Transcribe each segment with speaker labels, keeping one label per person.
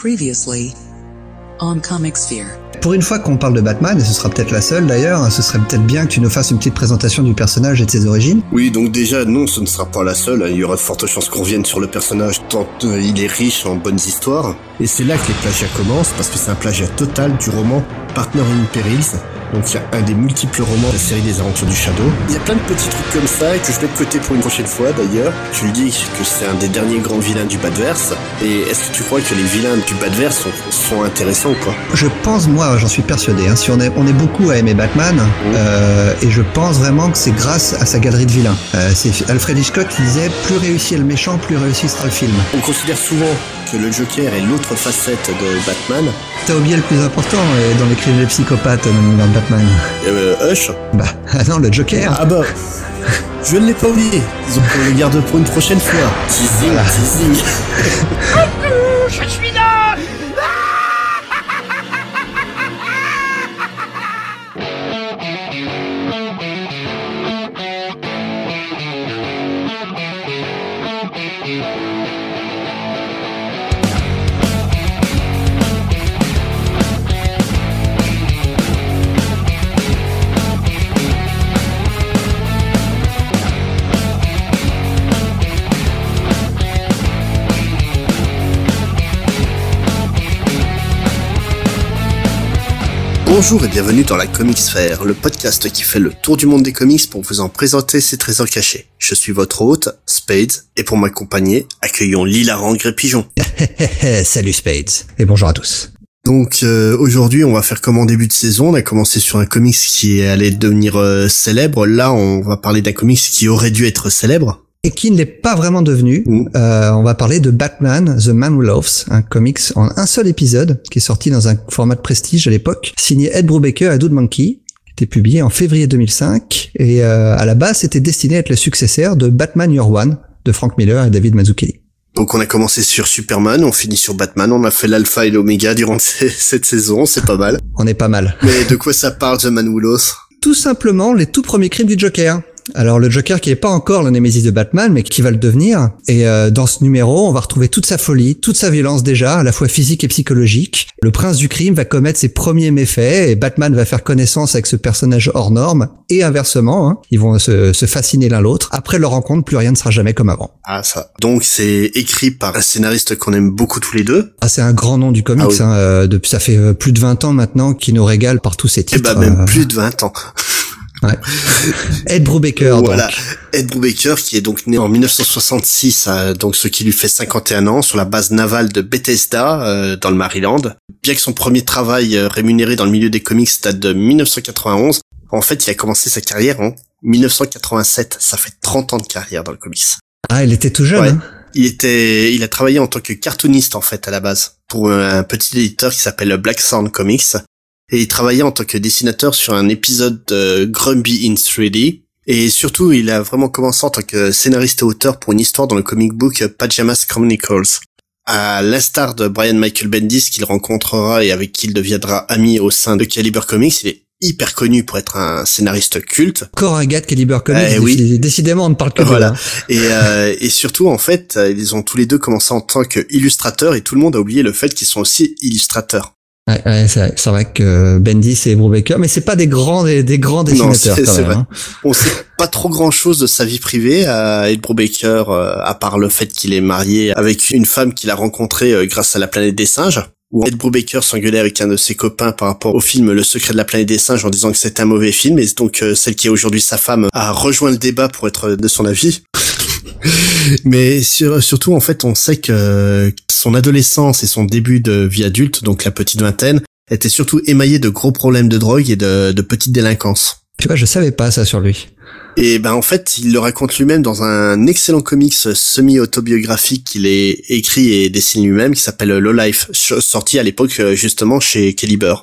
Speaker 1: Previously on Comic Sphere.
Speaker 2: Pour une fois qu'on parle de Batman, et ce sera peut-être la seule d'ailleurs, hein, ce serait peut-être bien que tu nous fasses une petite présentation du personnage et de ses origines.
Speaker 3: Oui, donc déjà, non, ce ne sera pas la seule. hein. Il y aura de fortes chances qu'on revienne sur le personnage tant euh, il est riche en bonnes histoires. Et c'est là que les plagiats commencent, parce que c'est un plagiat total du roman Partner in Perils. Donc il y a un des multiples romans de la série des aventures du Shadow. Il y a plein de petits trucs comme ça que je vais de côté pour une prochaine fois d'ailleurs. Tu lui dis que c'est un des derniers grands vilains du Badverse. Et est-ce que tu crois que les vilains du Badverse sont, sont intéressants ou pas
Speaker 2: Je pense, moi, j'en suis persuadé, hein, si on est, on est beaucoup à aimer Batman, euh, et je pense vraiment que c'est grâce à sa galerie de vilains. Euh, c'est Alfred Hitchcock qui disait plus réussi est le méchant, plus réussi sera le film.
Speaker 3: On considère souvent que le Joker est l'autre facette de Batman.
Speaker 2: T'as oublié le plus important euh, dans les crimes des psychopathes dans l'univers de Batman.
Speaker 3: Euh, Hush
Speaker 2: Bah, ah non, le Joker.
Speaker 3: Ah bah, je ne l'ai pas oublié. Disons qu'on le garde pour une prochaine fois. Teasing, teasing.
Speaker 4: Je suis
Speaker 3: Bonjour et bienvenue dans la Comic Sphere, le podcast qui fait le tour du monde des comics pour vous en présenter ses trésors cachés. Je suis votre hôte, Spades, et pour m'accompagner, accueillons l'hilarant Gré Pigeon.
Speaker 2: Salut Spades. Et bonjour à tous.
Speaker 3: Donc euh, aujourd'hui, on va faire comme en début de saison. On a commencé sur un comics qui allait devenir euh, célèbre. Là, on va parler d'un comics qui aurait dû être célèbre.
Speaker 2: Et qui ne l'est pas vraiment devenu.
Speaker 3: Mm.
Speaker 2: Euh, on va parler de Batman, The Man Who Loves, un comics en un seul épisode, qui est sorti dans un format de prestige à l'époque, signé Ed Brubaker et Dude Monkey, qui était publié en février 2005, et euh, à la base c'était destiné à être le successeur de Batman Year One, de Frank Miller et David Mazzucchelli.
Speaker 3: Donc on a commencé sur Superman, on finit sur Batman, on a fait l'alpha et l'oméga durant cette saison, c'est pas mal.
Speaker 2: On est pas mal.
Speaker 3: Mais de quoi ça parle The Man Who Loves?
Speaker 2: Tout simplement les tout premiers crimes du Joker. Alors le Joker qui est pas encore le némésis de Batman, mais qui va le devenir. Et euh, dans ce numéro, on va retrouver toute sa folie, toute sa violence déjà, à la fois physique et psychologique. Le prince du crime va commettre ses premiers méfaits et Batman va faire connaissance avec ce personnage hors norme. Et inversement, hein, ils vont se, se fasciner l'un l'autre. Après leur rencontre, plus rien ne sera jamais comme avant.
Speaker 3: Ah ça. Donc c'est écrit par un scénariste qu'on aime beaucoup tous les deux.
Speaker 2: Ah, c'est un grand nom du comics.
Speaker 3: Ah oui.
Speaker 2: hein, euh, depuis, ça fait euh, plus de 20 ans maintenant qu'il nous régale par tous ses
Speaker 3: Et
Speaker 2: titres.
Speaker 3: bah même
Speaker 2: euh,
Speaker 3: plus de 20 ans.
Speaker 2: ouais. Ed Brubaker,
Speaker 3: voilà.
Speaker 2: donc.
Speaker 3: Ed Brubaker qui est donc né en 1966, euh, donc ce qui lui fait 51 ans, sur la base navale de Bethesda euh, dans le Maryland. Bien que son premier travail euh, rémunéré dans le milieu des comics date de 1991, en fait il a commencé sa carrière en 1987. Ça fait 30 ans de carrière dans le comics.
Speaker 2: Ah, il était tout jeune.
Speaker 3: Ouais.
Speaker 2: hein.
Speaker 3: Il était, il a travaillé en tant que cartooniste en fait à la base pour un petit éditeur qui s'appelle Black Sound Comics et il travaillait en tant que dessinateur sur un épisode de Grumpy in 3D et surtout il a vraiment commencé en tant que scénariste et auteur pour une histoire dans le comic book Pajamas Chronicles. À l'instar de Brian Michael Bendis qu'il rencontrera et avec qui il deviendra ami au sein de Caliber Comics, il est hyper connu pour être un scénariste culte.
Speaker 2: Encore un gars de Caliber Comics.
Speaker 3: Eh oui.
Speaker 2: décidé- Décidément, on ne parle que de
Speaker 3: Voilà.
Speaker 2: là.
Speaker 3: Et, euh, et surtout, en fait, euh, ils ont tous les deux commencé en tant qu'illustrateurs et tout le monde a oublié le fait qu'ils sont aussi illustrateurs.
Speaker 2: Ouais, ouais, c'est vrai que Bendis et Brubaker, mais c'est pas des grands des, des grands dessinateurs quand même. hein.
Speaker 3: On sait pas trop grand chose de sa vie privée à Ed Brubaker, euh, à part le fait qu'il est marié avec une femme qu'il a rencontrée euh, grâce à la planète des singes. Où Ed Brubaker s'engueulait avec un de ses copains par rapport au film Le secret de la planète des singes en disant que c'était un mauvais film et donc euh, celle qui est aujourd'hui sa femme a rejoint le débat pour être de son avis. Mais sur- surtout, en fait, on sait que son adolescence et son début de vie adulte, donc la petite vingtaine, était surtout émaillé de gros problèmes de drogue et de, de petite délinquance.
Speaker 2: Tu vois, je savais pas ça sur lui.
Speaker 3: Et ben en fait, il le raconte lui-même dans un excellent comics semi-autobiographique qu'il est écrit et dessine lui-même, qui s'appelle Low Life, sorti à l'époque euh, justement chez Caliber.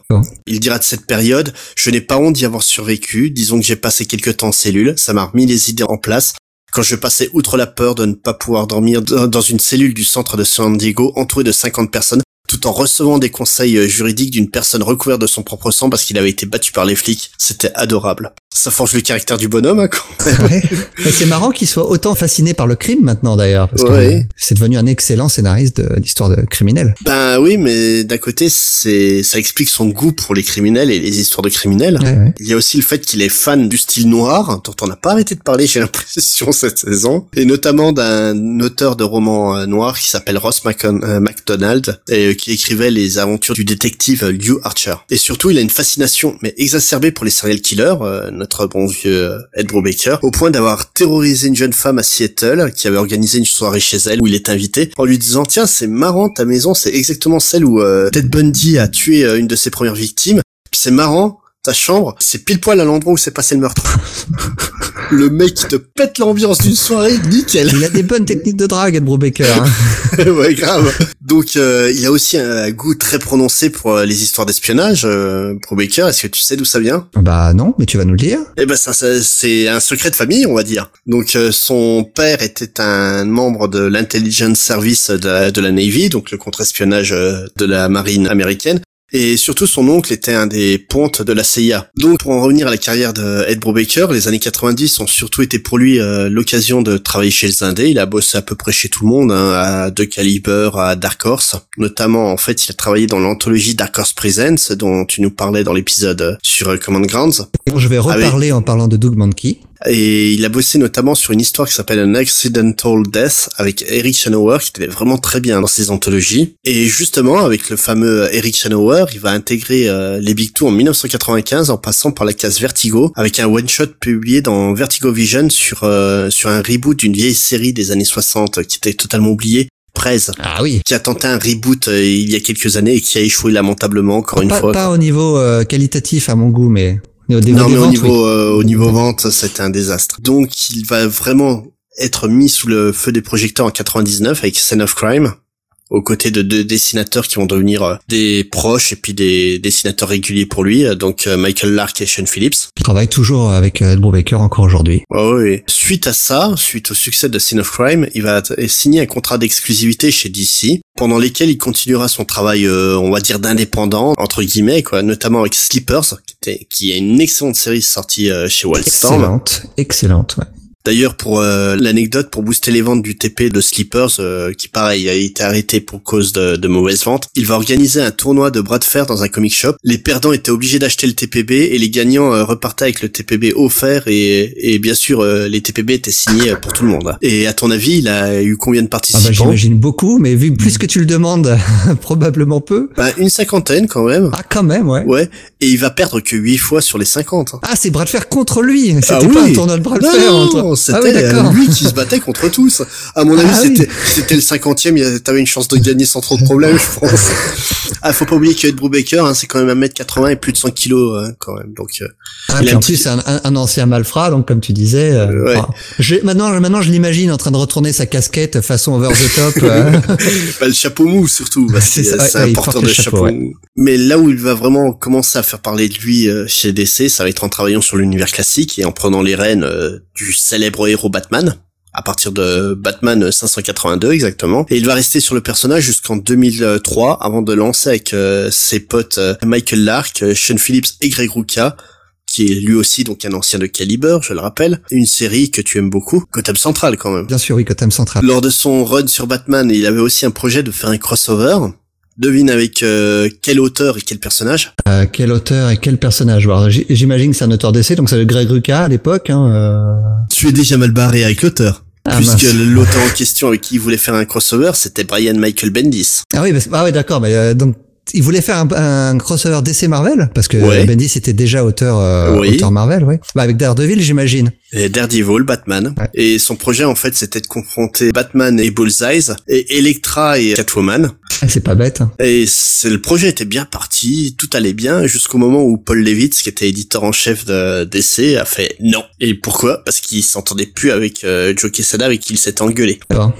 Speaker 3: Il dira de cette période, je n'ai pas honte d'y avoir survécu, disons que j'ai passé quelques temps en cellule, ça m'a remis les idées en place. Quand je passais outre la peur de ne pas pouvoir dormir dans une cellule du centre de San Diego entouré de 50 personnes, tout en recevant des conseils euh, juridiques d'une personne recouverte de son propre sang parce qu'il avait été battu par les flics. C'était adorable. Ça forge le caractère du bonhomme, hein, quand même.
Speaker 2: Ouais. C'est marrant qu'il soit autant fasciné par le crime maintenant d'ailleurs, parce
Speaker 3: Ouais.
Speaker 2: que c'est devenu un excellent scénariste de- de criminels.
Speaker 3: Ben oui, mais d'un côté, c'est ça explique son goût pour les criminels et les histoires de criminels.
Speaker 2: Ouais.
Speaker 3: Il y a aussi le fait qu'il est fan du style noir, dont on n'a pas arrêté de parler, j'ai l'impression, cette saison, et notamment d'un auteur de romans euh, noirs qui s'appelle Ross Macon- euh, MacDonald, et qui écrivait les aventures du détective Lew Archer. Et surtout, il a une fascination, mais exacerbée pour les serial killers, euh, notre bon vieux euh, Ed Brubaker, au point d'avoir terrorisé une jeune femme à Seattle, qui avait organisé une soirée chez elle, où il est invité, en lui disant, tiens, c'est marrant, ta maison, c'est exactement celle où euh, Ted Bundy a tué euh, une de ses premières victimes, c'est marrant, ta chambre, c'est pile poil à l'endroit où s'est passé le meurtre. le mec qui te pète l'ambiance d'une soirée, nickel.
Speaker 2: Il a des bonnes techniques de drague, Ed Brubaker. Hein.
Speaker 3: ouais, grave. Donc, euh, il a aussi un goût très prononcé pour euh, les histoires d'espionnage, euh, Pro Baker. Est-ce que tu sais d'où ça vient?
Speaker 2: Bah non, mais tu vas nous le dire.
Speaker 3: Eh ben, ça, ça- c'est un secret de famille, on va dire. Donc, euh, son père était un membre de l'intelligence service de la, de la Navy, donc le contre-espionnage euh, de la marine américaine. Et surtout, son oncle était un des pontes de la CIA. Donc, pour en revenir à la carrière de Ed Brubaker, les années 90 ont surtout été pour lui euh, l'occasion de travailler chez les Indés. Il a bossé à peu près chez tout le monde, hein, à De Caliber, à Dark Horse. Notamment, en fait, il a travaillé dans l'anthologie Dark Horse Presents, dont tu nous parlais dans l'épisode euh, sur euh, Command Grounds.
Speaker 2: Bon, je vais reparler en parlant de Doug Mankey.
Speaker 3: Et il a bossé notamment sur une histoire qui s'appelle An Accidental Death avec Eric Shanower qui était vraiment très bien dans ses anthologies. Et justement, avec le fameux Eric Shanower, il va intégrer euh, les Big Two en 1995 en passant par la case Vertigo avec un one-shot publié dans Vertigo Vision sur, euh, sur un reboot d'une vieille série des années 60 qui était totalement oubliée. Prez,
Speaker 2: Ah oui.
Speaker 3: qui a tenté un reboot euh, il y a quelques années et qui a échoué lamentablement encore une
Speaker 2: Pas,
Speaker 3: fois.
Speaker 2: pas au niveau euh, qualitatif à mon goût, mais au
Speaker 3: Non, mais au
Speaker 2: ventes,
Speaker 3: niveau,
Speaker 2: oui.
Speaker 3: euh, au niveau vente, c'était un désastre. Donc, il va vraiment être mis sous le feu des projecteurs en 99 avec Scene of Crime, aux côtés de deux dessinateurs qui vont devenir euh, des proches et puis des dessinateurs réguliers pour lui, euh, donc euh, Michael Lark et Sean Phillips.
Speaker 2: Il travaille toujours avec Ed Brubaker encore aujourd'hui.
Speaker 3: Ouais, ouais. Suite à ça, suite au succès de Scene of Crime, il va signer un contrat d'exclusivité chez DC, pendant lesquels il continuera son travail, euh, on va dire d'indépendant entre guillemets, quoi, notamment avec qui, était, qui est une excellente série sortie euh, chez Wildstorm.
Speaker 2: Excellente, excellente. Ouais.
Speaker 3: D'ailleurs, pour euh, l'anecdote, pour booster les ventes du TP de Sleepers, euh, qui pareil a été arrêté pour cause de, de mauvaises ventes, il va organiser un tournoi de bras de fer dans un comic shop. Les perdants étaient obligés d'acheter le TPB et les gagnants euh, repartaient avec le TPB offert et, et bien sûr euh, les TPB étaient signés pour tout le monde. Et à ton avis, il a eu combien de
Speaker 2: Ah bah,
Speaker 3: participants?
Speaker 2: j'imagine beaucoup, mais vu plus que tu le demandes, probablement peu.
Speaker 3: Bah, Une cinquantaine quand même.
Speaker 2: Ah quand même, ouais.
Speaker 3: Ouais. Et il va perdre que 8 fois sur les 50. hein.
Speaker 2: Ah, c'est bras de fer contre lui. C'était
Speaker 3: Ah
Speaker 2: pas
Speaker 3: oui.
Speaker 2: un tournoi de bras de fer.
Speaker 3: C'était
Speaker 2: ah oui, d'accord.
Speaker 3: lui qui se battait contre tous. À mon avis,
Speaker 2: Ah oui.
Speaker 3: c'était c'était le cinquantième. il y avait- T'avais une chance de gagner sans trop de problèmes, je pense. Ah, faut pas oublier que Ed Brubaker, hein, c'est quand même 1m80 et plus de 100 kilos hein, quand même. Donc, euh,
Speaker 2: Ah,
Speaker 3: il
Speaker 2: puis
Speaker 3: a un
Speaker 2: en
Speaker 3: petit-
Speaker 2: plus, c'est un, un- un ancien malfrat, donc comme tu disais. euh,
Speaker 3: Ouais.
Speaker 2: enfin, je, maintenant, maintenant, je l'imagine en train de retourner sa casquette façon over the top. euh.
Speaker 3: bah, le chapeau mou surtout. Bah, c'est
Speaker 2: ouais,
Speaker 3: un porteur
Speaker 2: porte
Speaker 3: de
Speaker 2: le
Speaker 3: chapeau,
Speaker 2: chapeau, ouais.
Speaker 3: mou. Mais là où il va vraiment commencer à faire parler de lui euh, chez DC, ça va être en travaillant sur l'univers classique et en prenant les rênes euh, du célèbre héros Batman. À partir de Batman 582 exactement. Et il va rester sur le personnage jusqu'en 2003 avant de lancer avec euh, ses potes euh, Michael Lark, euh, Sean Phillips et Greg Rucka qui est lui aussi donc un ancien de Caliber, je le rappelle, une série que tu aimes beaucoup, Gotham Central quand même.
Speaker 2: Bien sûr, oui, Gotham Central.
Speaker 3: Lors de son run sur Batman, il avait aussi un projet de faire un crossover. Devine avec euh, quel auteur et quel personnage
Speaker 2: Euh, quel auteur et quel personnage Alors, J'imagine que c'est un auteur d'essai, donc c'est le Greg Rucka à l'époque. Hein, euh.
Speaker 3: Tu es déjà mal barré avec l'auteur.
Speaker 2: Ah,
Speaker 3: puisque
Speaker 2: mince.
Speaker 3: l'auteur en question avec qui il voulait faire un crossover, c'était Brian Michael Bendis.
Speaker 2: Ah oui, parce- ah oui, d'accord. Mais euh, donc il voulait faire un, un crossover DC Marvel parce que
Speaker 3: Ouais.
Speaker 2: Bendis était déjà auteur euh,
Speaker 3: Oui.
Speaker 2: auteur Marvel, oui. Bah avec Daredevil, j'imagine.
Speaker 3: Et Daredevil, Batman.
Speaker 2: Ouais.
Speaker 3: Et son projet, en fait, c'était de confronter Batman et Bullseye, et Elektra et Catwoman.
Speaker 2: Ah, c'est pas bête. hein.
Speaker 3: Et c'est, le projet était bien parti, tout allait bien, jusqu'au moment où Paul Levitz, qui était éditeur en chef de DC, a fait non. Et pourquoi? Parce qu'il s'entendait plus avec euh, Joe Quesada, avec qui il s'était engueulé.
Speaker 2: Alors,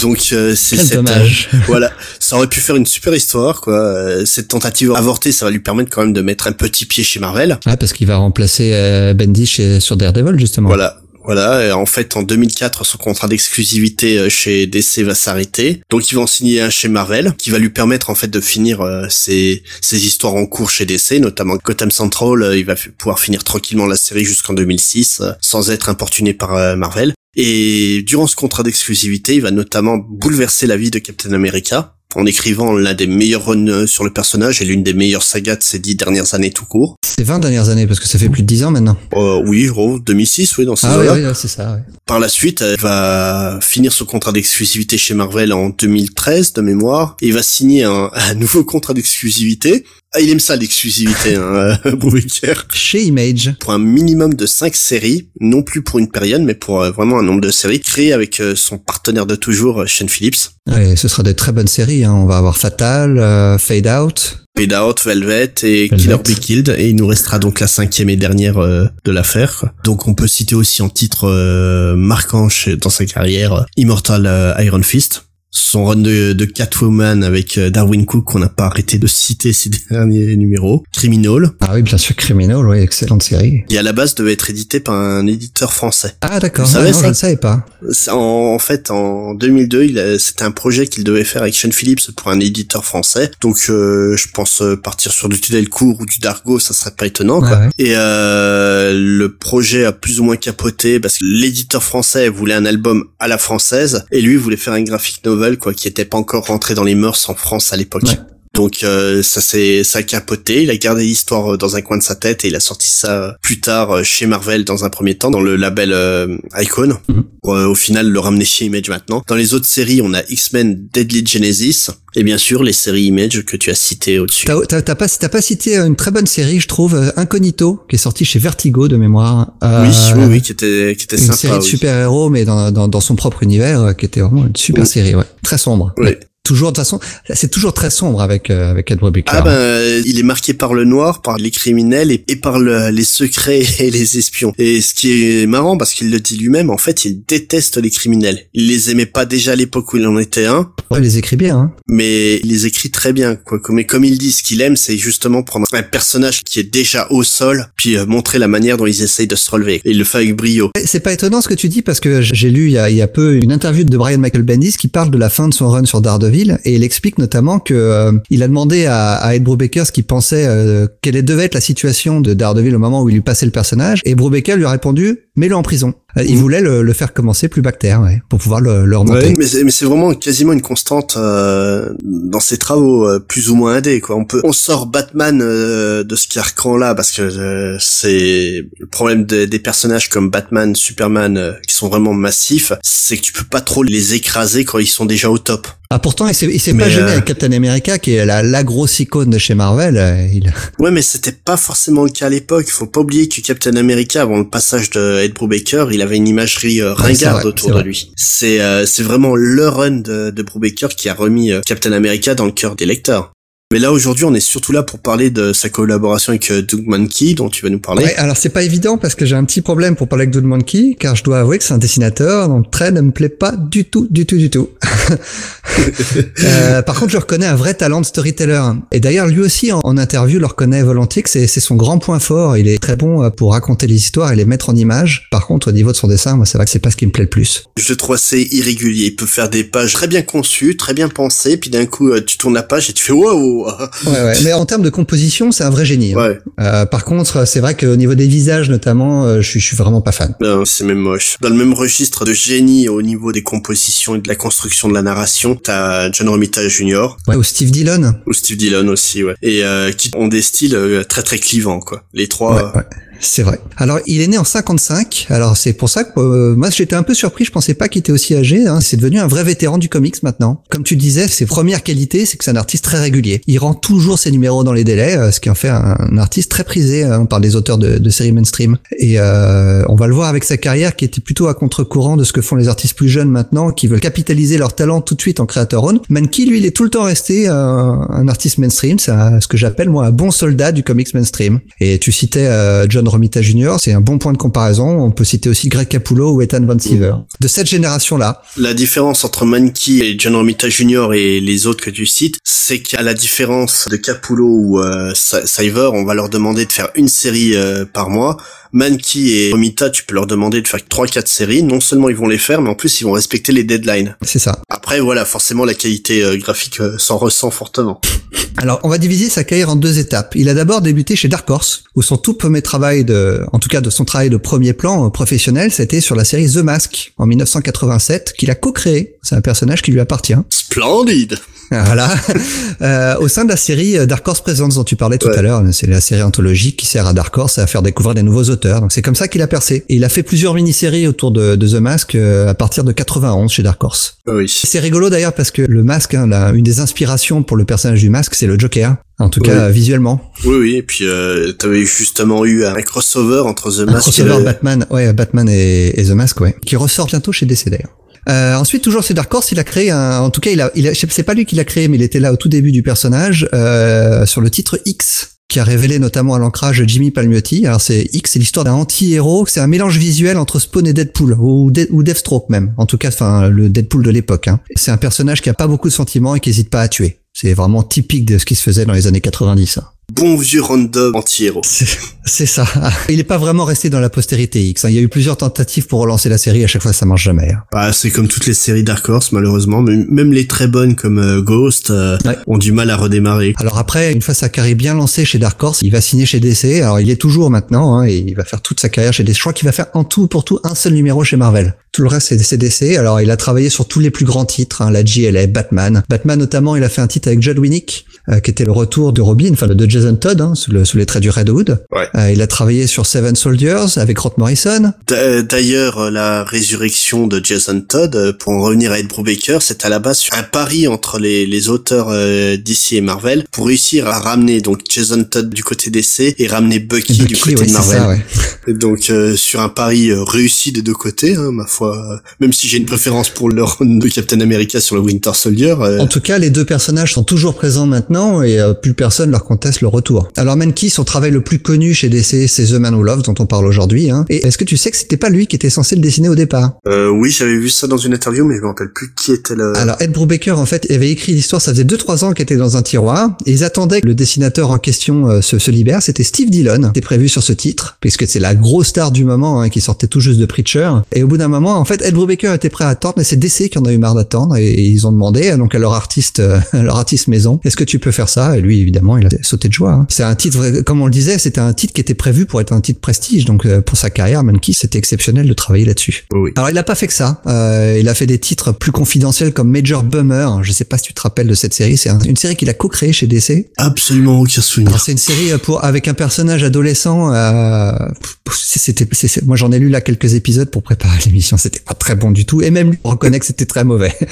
Speaker 3: Donc euh, c'est
Speaker 2: dommage.
Speaker 3: euh, voilà, ça aurait pu faire une super histoire quoi. Euh, Cette tentative avortée, ça va lui permettre quand même de mettre un petit pied chez Marvel.
Speaker 2: Ah, parce qu'il va remplacer euh, Bendis chez, sur Daredevil justement.
Speaker 3: Voilà. Voilà, et en fait en 2004 son contrat d'exclusivité euh, chez DC va s'arrêter. Donc il va en signer un chez Marvel qui va lui permettre en fait de finir euh, ses, ses histoires en cours chez DC, notamment Gotham Central, euh, il va pouvoir finir tranquillement la série jusqu'en 2006 euh, sans être importuné par euh, Marvel. Et durant ce contrat d'exclusivité, il va notamment bouleverser la vie de Captain America en écrivant l'un des meilleurs runs euh, sur le personnage et l'une des meilleures sagas de ces dix dernières années tout court.
Speaker 2: C'est 20 dernières années parce que ça fait plus de 10 ans maintenant.
Speaker 3: Euh, oui, gros, 2006, oui, dans ces
Speaker 2: Ah oui, oui, c'est ça. ouais.
Speaker 3: Par la suite, elle va finir son contrat d'exclusivité chez Marvel en 2013 de mémoire et il va signer un, un nouveau contrat d'exclusivité. Ah, il aime ça l'exclusivité, hein, euh, Brubaker.
Speaker 2: Chez Image.
Speaker 3: Pour un minimum de 5 séries, non plus pour une période, mais pour euh, vraiment un nombre de séries créées avec euh, son partenaire de toujours, Shane Phillips.
Speaker 2: Ouais, ce sera des très bonnes séries. Hein. On va avoir Fatal, euh, Fade Out.
Speaker 3: Fade Out, Velvet et
Speaker 2: Velvet.
Speaker 3: Killer Be Killed et il nous restera donc la cinquième et dernière de l'affaire. Donc on peut citer aussi en titre marquant chez- dans sa carrière Immortal Iron Fist. Son run de, de Catwoman avec euh, Darwin Cook qu'on n'a pas arrêté de citer ces derniers numéros. Criminal,
Speaker 2: Ah oui, bien sûr, Criminal, oui, excellente série.
Speaker 3: qui à la base devait être édité par un éditeur français.
Speaker 2: Ah d'accord,
Speaker 3: Vous
Speaker 2: Ah,
Speaker 3: savez
Speaker 2: non,
Speaker 3: ça
Speaker 2: je ne savais pas.
Speaker 3: En, en fait, en 2002, il a- c'était un projet qu'il devait faire avec Sean Phillips pour un éditeur français. Donc, euh, je pense euh, partir sur du court ou du Dargo, ça serait pas étonnant. Quoi.
Speaker 2: Ouais.
Speaker 3: Et euh, le projet a plus ou moins capoté parce que l'éditeur français voulait un album à la française et lui voulait faire un graphic novel quoi qui était pas encore rentré dans les mœurs en France à l'époque. Donc euh, ça s'est ça a capoté, il a gardé l'histoire euh, dans un coin de sa tête et il a sorti ça euh, plus tard euh, chez Marvel dans un premier temps dans le label euh, Icon
Speaker 2: Mhm.
Speaker 3: pour euh, au final le ramener chez Image maintenant. Dans les autres séries, on a X-Men Deadly Genesis et bien sûr les séries Image que tu as citées au-dessus.
Speaker 2: T'as t'as- t'as pas, t'as pas cité une très bonne série, je trouve, Incognito, qui est sortie chez Vertigo de mémoire. Euh,
Speaker 3: Oui, oui, oui, qui était qui était
Speaker 2: Une
Speaker 3: sympa.
Speaker 2: série de
Speaker 3: oui.
Speaker 2: super-héros, mais dans, dans, dans son propre univers, qui était vraiment une super
Speaker 3: Oui.
Speaker 2: série, ouais. Très sombre.
Speaker 3: Oui.
Speaker 2: Toujours, de toute façon, c'est toujours très sombre avec, euh, avec Ed Brubaker.
Speaker 3: Ah ben, euh, il est marqué par le noir, par les criminels et, et par le- les secrets et les espions. Et ce qui est marrant, parce qu'il le dit lui-même, en fait, il déteste les criminels. Il les aimait pas déjà à l'époque où il en était un,
Speaker 2: Ouais, il les écrit bien, hein.
Speaker 3: mais il les écrit très bien. Quoi. Mais comme il dit, ce qu'il aime, c'est justement prendre un personnage qui est déjà au sol, puis euh, montrer la manière dont ils essayent de se relever. Et il le fait avec brio.
Speaker 2: C'est pas étonnant ce que tu dis parce que j'ai lu il y, a, il y a peu une interview de Brian Michael Bendis qui parle de la fin de son run sur Daredevil et il explique notamment que euh, il a demandé à, Ed Brubaker ce qu'il pensait euh, quelle devait être la situation de Daredevil au moment où il lui passait le personnage et Brubaker lui a répondu mets-le en prison. Euh, Il
Speaker 3: Mhm.
Speaker 2: voulait le, le faire commencer plus bactère ouais, pour pouvoir le, le remonter.
Speaker 3: Mais c'est, mais c'est vraiment quasiment une constante euh, dans ses travaux euh, plus ou moins indés quoi. On peut on sort Batman euh, de ce carcan là parce que euh, c'est le problème de- des personnages comme Batman, Superman euh, qui sont vraiment massifs, c'est que tu peux pas trop les écraser quand ils sont déjà au top.
Speaker 2: Ah pourtant il s'est
Speaker 3: Mais,
Speaker 2: pas gêné avec Captain America qui est la, la grosse icône de chez Marvel. Il...
Speaker 3: Ouais, mais c'était pas forcément le cas à l'époque. Faut pas oublier que Captain America, avant le passage de Ed Brubaker, il avait une imagerie euh, ringarde
Speaker 2: vrai,
Speaker 3: autour de lui. C'est euh, c'est vraiment le run de, de Brubaker qui a remis euh, Captain America dans le cœur des lecteurs. Mais là aujourd'hui, on est surtout là pour parler de sa collaboration avec euh, Doug Mankey, dont tu vas nous parler.
Speaker 2: Ouais, alors c'est pas évident parce que j'ai un petit problème pour parler avec Dude Monkey, car je dois avouer que c'est un dessinateur dont le trait ne me plaît pas du tout, du tout, du tout. Euh, par contre, je reconnais un vrai talent de storyteller. Et d'ailleurs, lui aussi, en, en interview, le reconnaît volontiers que c'est son grand point fort. Il est très bon euh, pour raconter les histoires et les mettre en image. Par contre, au niveau de son dessin, moi, c'est vrai que c'est pas ce qui me plaît le plus.
Speaker 3: Je le trouve assez irrégulier. Il peut faire des pages très bien conçues, très bien pensées, puis d'un coup, tu tournes la page et tu fais
Speaker 2: Ouais, ouais. Mais en termes de composition, c'est un vrai génie. hein.
Speaker 3: Ouais,
Speaker 2: Euh, par contre, c'est vrai qu'au niveau des visages, notamment, euh, je suis, je suis vraiment pas fan.
Speaker 3: non, c'est même moche. Dans le même registre de génie au niveau des compositions et de la construction de la narration, t'as John Romita Jr.
Speaker 2: Ouais, ou Steve Dillon.
Speaker 3: ou Steve Dillon aussi, ouais. Et euh, qui ont des styles très très clivants, quoi. Les trois.
Speaker 2: Ouais, ouais. C'est vrai. Alors, il est né en 55. Alors, c'est pour ça que euh, moi, j'étais un peu surpris. Je pensais pas qu'il était aussi âgé. Hein. C'est devenu un vrai vétéran du comics maintenant. Comme tu disais, ses premières qualités, c'est que c'est un artiste très régulier. Il rend toujours ses numéros dans les délais, euh, ce qui en fait un, artiste très prisé hein, par les auteurs de, de séries mainstream. Et euh, on va le voir avec sa carrière qui était plutôt à contre-courant de ce que font les artistes plus jeunes maintenant, qui veulent capitaliser leur talent tout de suite en créateur own. Mankey, lui, il est tout le temps resté euh, un artiste mainstream. C'est ce que j'appelle moi un bon soldat du comics mainstream. Et tu citais euh, John Romita Jr. C'est un bon point de comparaison. On peut citer aussi Greg Capullo ou Ethan Van Siever. De cette génération-là,
Speaker 3: La différence entre Mankey et John Romita Jr. et les autres que tu cites, c'est qu'à la différence de Capullo ou euh, on va leur demander de faire une série euh, par mois. Mankey et Romita, tu peux leur demander de faire 3-4 séries. Non seulement ils vont les faire, mais en plus ils vont respecter les deadlines.
Speaker 2: C'est ça.
Speaker 3: Après, voilà, forcément la qualité euh, graphique euh, s'en ressent fortement.
Speaker 2: Alors, on va diviser sa carrière en deux étapes. Il a d'abord débuté chez Dark Horse, où son tout premier travail de, en tout cas de son travail de premier plan euh, professionnel, c'était sur la série The Mask en 1987, qu'il a co-créé. C'est un personnage qui lui appartient.
Speaker 3: Splendide
Speaker 2: Voilà. Euh, au sein de la série Dark Horse Presents dont tu parlais tout
Speaker 3: Ouais.
Speaker 2: à l'heure, c'est la série anthologique qui sert à Dark Horse à faire découvrir des nouveaux auteurs. Donc c'est comme ça qu'il a percé. Et il a fait plusieurs mini-séries autour de, de The Mask euh, à partir de 91 chez Dark Horse.
Speaker 3: Oui.
Speaker 2: C'est rigolo d'ailleurs parce que le masque, hein, la- une des inspirations pour le personnage du masque, c'est le Joker. En tout cas, visuellement.
Speaker 3: Oui, oui, et puis euh, t'avais justement eu un crossover entre The
Speaker 2: Un
Speaker 3: Mask et
Speaker 2: crossover
Speaker 3: le...
Speaker 2: Batman, ouais, Batman et, et The Mask, ouais, qui ressort bientôt chez DC d'ailleurs. Euh, ensuite, toujours chez Dark Horse, il a créé un, en tout cas, il a, il a, c'est pas lui qui l'a créé, mais il était là au tout début du personnage, euh, sur le titre X, qui a révélé notamment à l'ancrage Jimmy Palmiotti. Alors c'est X, c'est l'histoire d'un anti-héros, c'est un mélange visuel entre Spawn et Deadpool, ou, De- ou Deathstroke même. En tout cas, enfin, le Deadpool de l'époque. Hein. C'est un personnage qui a pas beaucoup de sentiments et qui hésite pas à tuer. C'est vraiment typique de ce qui se faisait dans les années 90. hein.
Speaker 3: Bon vieux random anti-héros.
Speaker 2: C'est ça. Il n'est pas vraiment resté dans la postérité X. hein. Il y a eu plusieurs tentatives pour relancer la série. À chaque fois, ça marche jamais. hein.
Speaker 3: Bah, c'est comme toutes les séries Dark Horse, malheureusement. Même même les très bonnes comme euh, Ghost euh,
Speaker 2: Ouais.
Speaker 3: ont du mal à redémarrer.
Speaker 2: Alors après, une fois sa carrière bien lancée chez Dark Horse, il va signer chez DC. Alors il est toujours maintenant, hein, et il va faire toute sa carrière chez DC. Je crois qu'il va faire en tout pour tout un seul numéro chez Marvel. Tout le reste c'est c'est DC. Alors il a travaillé sur tous les plus grands titres, hein, la JLA, Batman. Batman notamment, il a fait un titre avec Judd Winnick, euh, qui était le retour de Robin, enfin de Jason Todd, hein, sous, le- sous les traits du Red Hood.
Speaker 3: Ouais.
Speaker 2: Euh, il a travaillé sur Seven Soldiers avec Grant Morrison.
Speaker 3: D'a- D'ailleurs, euh, la résurrection de Jason Todd, euh, pour en revenir à Ed Brubaker, c'est à la base sur un pari entre les, les auteurs euh, DC et Marvel pour réussir à ramener donc Jason Todd du côté DC et ramener Bucky, du côté de Marvel.
Speaker 2: ça, ouais.
Speaker 3: Et donc euh, sur un pari euh, réussi des deux côtés, hein, ma foi. euh, même si j'ai une préférence pour le run de Captain America sur le Winter Soldier. euh,
Speaker 2: En tout cas, les deux personnages sont toujours présents maintenant et euh, plus personne leur conteste le retour. Alors Mankey, son travail le plus connu chez DC, c'est The Man Who Loved, dont on parle aujourd'hui. Hein. Et est-ce que tu sais que c'était pas lui qui était censé le dessiner au départ?
Speaker 3: Euh, oui, j'avais vu ça dans une interview, mais je me rappelle plus qui était le.
Speaker 2: Alors Ed Brubaker, en fait, avait écrit l'histoire, ça faisait 2-3 ans qu'elle était dans un tiroir, et ils attendaient que le dessinateur en question euh, se, se libère. C'était Steve Dillon, qui était prévu sur ce titre, puisque c'est la grosse star du moment, hein, qui sortait tout juste de Preacher. Et au bout d'un moment, en fait, Ed Brubaker était prêt à attendre, mais c'est DC qui en a eu marre d'attendre, et, et ils ont demandé donc à leur artiste, euh, à leur artiste maison, est-ce que tu peux faire ça? Et lui, évidemment, il a sauté de joie. hein. C'est un titre, comme on le disait, c'était un titre qui était prévu pour être un titre prestige, donc euh, pour sa carrière, Mankey, c'était exceptionnel de travailler là-dessus.
Speaker 3: Oui.
Speaker 2: Alors il a pas fait que ça. Euh, il a fait des titres plus confidentiels comme Major Bummer. Je sais pas si tu te rappelles de cette série. C'est un- une série qu'il a co-créée chez DC.
Speaker 3: Absolument aucun souvenir.
Speaker 2: Alors c'est une série euh, pour avec un personnage adolescent. Euh, c'était, moi j'en ai lu là quelques épisodes pour préparer l'émission. C'était pas très bon du tout. Et même lui reconnaît que c'était très mauvais.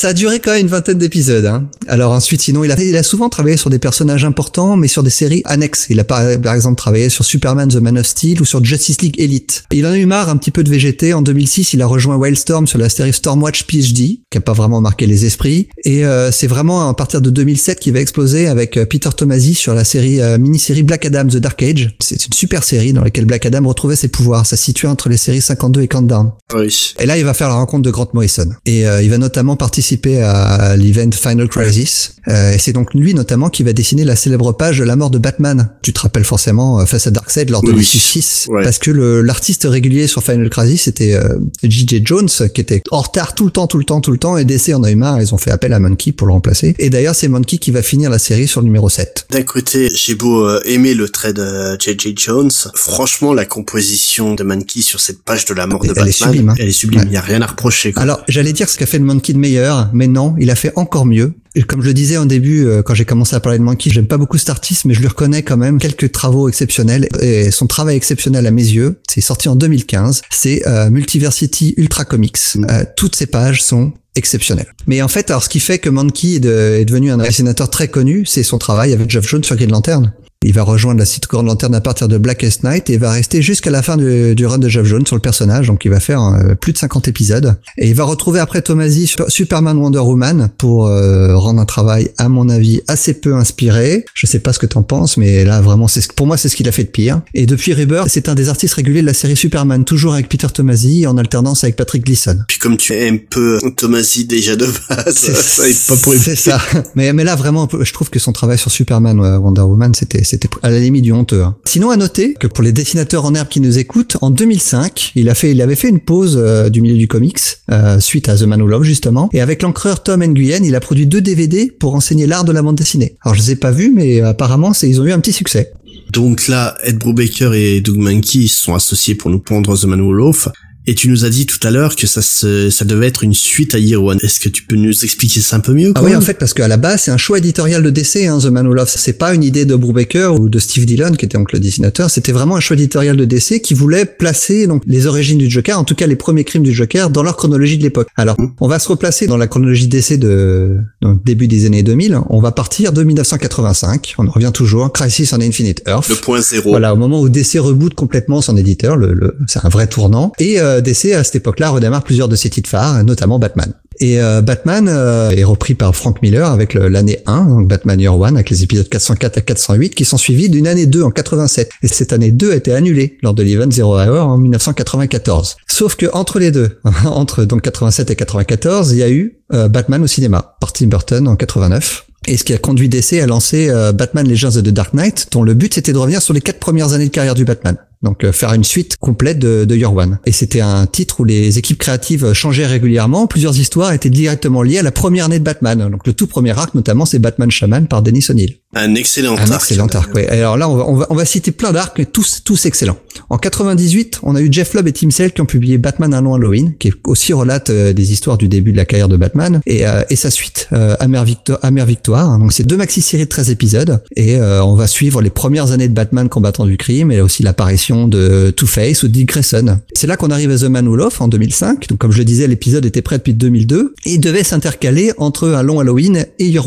Speaker 2: Ça a duré quand même une vingtaine d'épisodes. Hein. Alors ensuite, sinon, il a, il a souvent travaillé sur des personnages importants, mais sur des séries annexes. Il a par, par exemple travaillé sur Superman The Man of Steel ou sur Justice League Elite. Il en a eu marre un petit peu de VGT. En 2006, il a rejoint Wildstorm sur la série Stormwatch PhD, qui a pas vraiment marqué les esprits. Et euh, c'est vraiment à partir de 2007 qu'il va exploser avec euh, Peter Tomasi sur la série euh, mini-série Black Adam The Dark Age. C'est une super série dans laquelle Black Adam retrouvait ses pouvoirs. Ça se situait entre les séries 52 et Countdown.
Speaker 3: Oui.
Speaker 2: Et là, il va faire la rencontre de Grant Morrison. Et euh, il va notamment participer à l'event Final Crisis. Euh, et c'est donc lui notamment qui va dessiner la célèbre page de la mort de Batman. Tu te rappelles forcément euh, face à Darkseid lors de
Speaker 3: Oui.
Speaker 2: l'issue 6.
Speaker 3: Ouais.
Speaker 2: Parce que l'artiste régulier sur Final Crisis, c'était euh, J.J. Jones, qui était en retard tout le temps, tout le temps, tout le temps. Et DC en a eu marre. Ils ont fait appel à Monkey pour le remplacer. Et d'ailleurs, c'est Monkey qui va finir la série sur le numéro 7.
Speaker 3: D'un côté, j'ai beau euh, aimer le trait de J.J. Jones, franchement, la composition de Mankey sur cette page de la mort de
Speaker 2: Elle
Speaker 3: Batman,
Speaker 2: est sublime, hein.
Speaker 3: elle est sublime.
Speaker 2: Ouais.
Speaker 3: Il y a rien à reprocher. Quoi.
Speaker 2: Alors, j'allais dire ce qu'a fait le Monkey de meilleur, mais non, il a fait encore mieux. Comme je le disais en début, euh, quand j'ai commencé à parler de Monkey, j'aime pas beaucoup cet artiste, mais je lui reconnais quand même quelques travaux exceptionnels. Et son travail exceptionnel à mes yeux, c'est sorti en 2015, c'est euh, Multiversity Ultra Comics. Euh, toutes ces pages sont exceptionnelles. Mais en fait, alors ce qui fait que Monkey est, est devenu un dessinateur très connu, c'est son travail avec Jeff Jones sur Green Lantern. Il va rejoindre la site Green Lantern à partir de Blackest Night et va rester jusqu'à la fin du, du run de Jeff Jones sur le personnage. Donc il va faire euh, plus de 50 épisodes. Et il va retrouver après Tomasi sur Superman Wonder Woman pour euh, rendre un travail, à mon avis, assez peu inspiré. Je sais pas ce que t'en penses, mais là vraiment, c'est ce- pour moi, c'est ce qu'il a fait de pire. Et depuis Rebirth, c'est un des artistes réguliers de la série Superman, toujours avec Peter Tomasi en alternance avec Patrick Gleason.
Speaker 3: Puis comme tu aimes peu Tomasi déjà de base, ça aide pas pour
Speaker 2: c'est ça. Mais, mais là, vraiment, je trouve que son travail sur Superman, euh, Wonder Woman, c'était c'était à la limite du honteux. hein. Sinon, à noter que pour les dessinateurs en herbe qui nous écoutent, en 2005, il avait fait une pause euh, du milieu du comics euh, suite à The Man Who Loved, justement, et avec l'encreur Tom Nguyen, il a produit deux DVD pour enseigner l'art de la bande dessinée. Alors je les ai pas vus, mais euh, apparemment, ils ont eu un petit succès.
Speaker 3: Donc là, Ed Brubaker et Doug Mankey sont associés pour nous pondre The Man Who Loaf. Et tu nous as dit tout à l'heure que ça se, ça devait être une suite à Year One. Est-ce que tu peux nous expliquer ça un peu mieux
Speaker 2: Ah oui, en fait, parce qu'à la base, c'est un choix éditorial de DC, hein, The Man Who Loved. C'est pas une idée de Brubaker ou de Steve Dillon, qui était donc le dessinateur. C'était vraiment un choix éditorial de DC qui voulait placer donc les origines du Joker, en tout cas les premiers crimes du Joker, dans leur chronologie de l'époque. Alors, on va se replacer dans la chronologie DC de donc, début des années 2000. On va partir de 1985. On en revient toujours. Crisis on Infinite Earth.
Speaker 3: Le point zéro.
Speaker 2: Voilà, au moment où DC reboot complètement son éditeur, le, le- c'est un vrai tournant. Et euh, DC, à cette époque-là, redémarre plusieurs de ses titres phares, notamment Batman. Et euh, Batman euh, est repris par Frank Miller avec l'année 1, donc Batman Year One, avec les épisodes 404 à 408, qui sont suivis d'une année 2 en 87. Et cette année 2 a été annulée lors de l'event Zero Hour en 1994. Sauf que entre les deux, entre donc 87 et 94, il y a eu euh, Batman au cinéma, par Tim Burton en 89. Et ce qui a conduit DC à lancer euh, Batman Legends of the Dark Knight, dont le but c'était de revenir sur les quatre premières années de carrière du Batman. Donc euh, faire une suite complète de, de Year One. Et c'était un titre où les équipes créatives changeaient régulièrement. Plusieurs histoires étaient directement liées à la première année de Batman. Donc le tout premier arc notamment c'est Batman Shaman par Dennis O'Neill.
Speaker 3: Un excellent
Speaker 2: Un
Speaker 3: arc.
Speaker 2: excellent arc, ouais. Alors là, on va, on va, on va citer plein d'arcs, mais tous, tous excellents. En 98, on a eu Jeff Lubb et Tim Sale qui ont publié Batman un long Halloween, qui aussi relate euh, des histoires du début de la carrière de Batman, et, euh, et sa suite, euh, Amère, Victo- Amère Victoire. Donc c'est deux maxi-séries de 13 épisodes, et euh, on va suivre les premières années de Batman combattant du crime, et aussi l'apparition de Two-Face ou Dick Grayson. C'est là qu'on arrive à The Man Who Loved en 2005. Donc comme je le disais, l'épisode était prêt depuis 2002, et il devait s'intercaler entre un long Halloween et Year.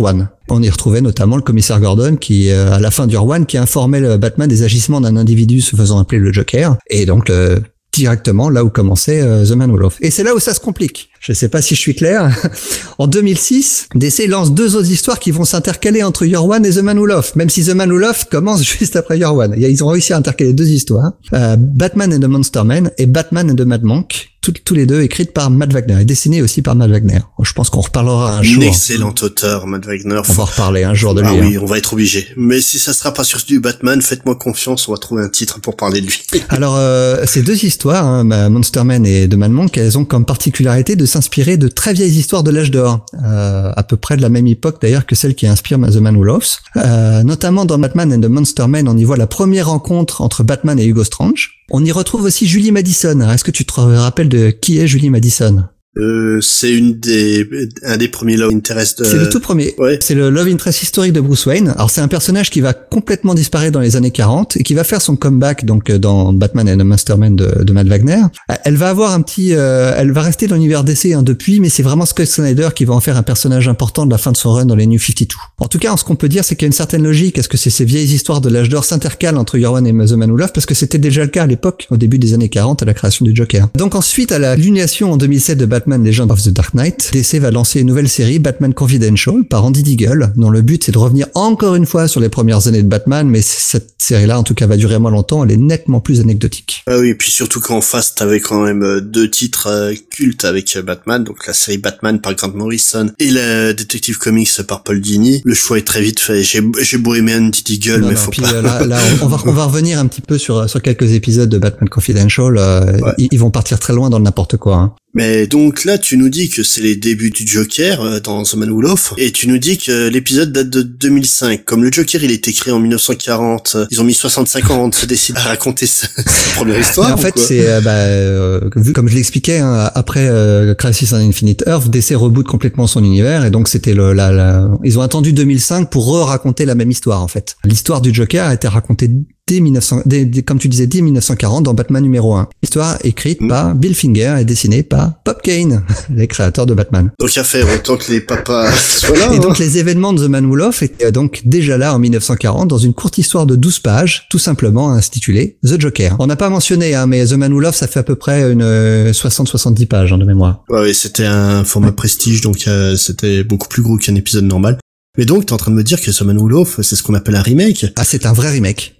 Speaker 2: On y retrouvait notamment le commissaire Gordon qui, euh, à la fin du One, qui informait le Batman des agissements d'un individu se faisant appeler le Joker. Et donc, euh, directement là où commençait euh, The Man Who Loved. Et c'est là où ça se complique. Je sais pas si je suis clair. en 2006, DC lance deux autres histoires qui vont s'intercaler entre Year One et The Man Who Loved, même si The Man Who Loved commence juste après Year One. Ils ont réussi à intercaler deux histoires. Euh, Batman and the Monster Man et Batman and the Mad Monk, toutes- tous les deux écrites par Matt Wagner et dessinées aussi par Matt Wagner. Je pense qu'on reparlera un
Speaker 3: Un
Speaker 2: jour.
Speaker 3: excellent auteur, Matt Wagner.
Speaker 2: On va reparler un jour de lui.
Speaker 3: Ah
Speaker 2: hein.
Speaker 3: oui, on va être obligé. Mais si ça sera pas sur du Batman, faites-moi confiance, on va trouver un titre pour parler de lui.
Speaker 2: Alors, euh, ces deux histoires, hein, bah, Monster Man et The Man Monk, elles ont comme particularité de s'inspirer de très vieilles histoires de l'âge d'or, euh, à peu près de la même époque d'ailleurs que celle qui inspire The Man Who Loves. Euh, notamment dans Batman and the Monster Man, on y voit la première rencontre entre Batman et Hugo Strange. On y retrouve aussi Julie Madison. Est-ce que tu te rappelles de qui est Julie Madison?
Speaker 3: Euh, c'est une des, un des premiers love interest de...
Speaker 2: C'est le tout premier.
Speaker 3: Ouais.
Speaker 2: C'est le love interest historique de Bruce Wayne. Alors c'est un personnage qui va complètement disparaître dans les années 40 et qui va faire son comeback donc euh, dans Batman and the Masterman de, de Matt Wagner. Euh, Elle va avoir un petit, euh, elle va rester dans l'univers DC hein, depuis, mais c'est vraiment Scott Snyder qui va en faire un personnage important de la fin de son run dans les New 52. En tout cas, ce qu'on peut dire, c'est qu'il y a une certaine logique. Est-ce que c'est ces vieilles histoires de l'âge d'or s'intercalent entre One et The Man Who Loved parce que c'était déjà le cas à l'époque, au début des années 40, à la création du Joker. Donc ensuite, à la lunation en 2007 de Batman Legend of the Dark Knight, DC va lancer une nouvelle série, Batman Confidential, par Andy Deagle, dont le but c'est de revenir encore une fois sur les premières années de Batman, mais cette série-là, en tout cas, va durer moins longtemps, elle est nettement plus anecdotique.
Speaker 3: Ah oui, et puis surtout qu'en face, t'avais quand même euh, deux titres euh, cultes avec euh, Batman, donc la série Batman par Grant Morrison et la Detective Comics par Paul Dini. Le choix est très vite fait. J'ai, j'ai beau aimer Andy Deagle,
Speaker 2: Non,
Speaker 3: mais
Speaker 2: non,
Speaker 3: faut
Speaker 2: puis,
Speaker 3: pas...
Speaker 2: là, là, on, on va, on va revenir un petit peu sur, sur quelques épisodes de Batman Confidential. euh,
Speaker 3: Ouais.
Speaker 2: ils, ils vont partir très loin dans n'importe quoi. hein.
Speaker 3: Mais donc là, tu nous dis que c'est les débuts du Joker euh, dans The Man Who et tu nous dis que l'épisode date de 2005. Comme le Joker, il a été créé en 1940, euh, ils ont mis 65 ans avant de se décider à raconter sa, première histoire.
Speaker 2: Mais en fait, c'est euh, bah, euh, vu comme je l'expliquais hein, après euh, Crisis on Infinite Earth, DC reboot complètement son univers et donc c'était le la, la- ils ont attendu 2005 pour re-raconter la même histoire en fait. L'histoire du Joker a été racontée dès 1900, dès- dès- comme tu disais, dès 1940 dans Batman numéro 1. Histoire écrite
Speaker 3: Mm.
Speaker 2: par Bill Finger et dessinée par Bob Kane, les créateurs de Batman.
Speaker 3: Donc à faire, autant que les papas soient là.
Speaker 2: Et
Speaker 3: hein.
Speaker 2: donc les événements de The Man Who Loved étaient donc déjà là en 1940 dans une courte histoire de 12 pages, tout simplement intitulée The Joker. On n'a pas mentionné, hein, mais The Man Who Loved ça fait à peu près une euh, 60-70 pages hein, de mémoire.
Speaker 3: Ouais, ouais, c'était un format prestige, donc euh, c'était beaucoup plus gros qu'un épisode normal. Mais donc, t'es en train de me dire que Who Loved, c'est ce qu'on appelle un remake?
Speaker 2: Ah, c'est un vrai remake.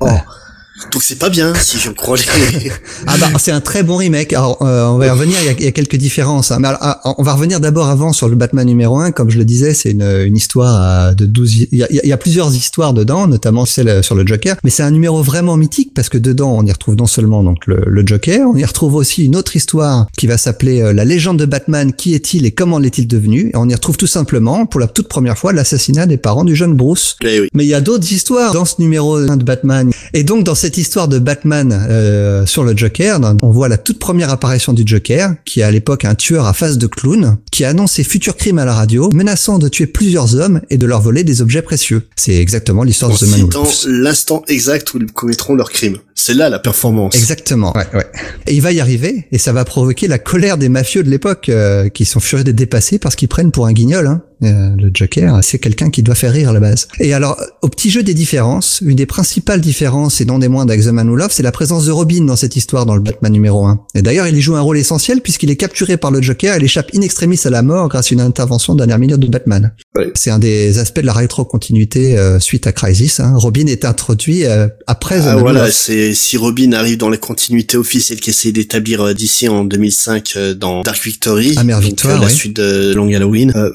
Speaker 3: Oh. Donc c'est pas bien, si je crois les...
Speaker 2: ah bah c'est un très bon remake. Alors euh, on va y revenir, il y a, il y a quelques différences. hein. Mais alors, ah, on va revenir d'abord avant sur le Batman numéro 1. Comme je le disais, c'est une, une histoire euh, de 12... Il y, a, il y a plusieurs histoires dedans, notamment celle sur le Joker. Mais c'est un numéro vraiment mythique parce que dedans, on y retrouve non seulement donc le, le Joker, on y retrouve aussi une autre histoire qui va s'appeler euh, La légende de Batman. Qui est-il et comment l'est-il devenu? Et on y retrouve tout simplement, pour la toute première fois, l'assassinat des parents du jeune Bruce.
Speaker 3: Eh oui.
Speaker 2: Mais il y a d'autres histoires dans ce numéro 1 de Batman. Et donc dans cette histoire de Batman euh, sur le Joker, dans- on voit la toute première apparition du Joker, qui est à l'époque un tueur à face de clown, qui annonce ses futurs crimes à la radio, menaçant de tuer plusieurs hommes et de leur voler des objets précieux. C'est exactement l'histoire de The Man Loves.
Speaker 3: l'instant exact où ils commettront leur crime. C'est là la performance.
Speaker 2: Exactement. Ouais, ouais. Et il va y arriver, et ça va provoquer la colère des mafieux de l'époque, euh, qui sont furieux d'être dépassés parce qu'ils prennent pour un guignol. Hein. Euh, le Joker, c'est quelqu'un qui doit faire rire à la base. Et alors, au petit jeu des différences, une des principales différences, et non des moindres avec The Man Who Loves, c'est la présence de Robin dans cette histoire dans le Batman numéro 1. Et d'ailleurs, il y joue un rôle essentiel puisqu'il est capturé par le Joker et échappe in extremis à la mort grâce à une intervention dernière minute de Batman. C'est un des aspects de la rétrocontinuité euh, suite à Crisis. Hein. Robin est introduit euh, après The
Speaker 3: Ah,
Speaker 2: Man Who
Speaker 3: voilà, c'est si Robin arrive dans la continuité officielle qu'essaie d'établir euh, d'ici en 2005 euh, dans Dark Victory,
Speaker 2: Victoire,
Speaker 3: la suite de Long Halloween, euh,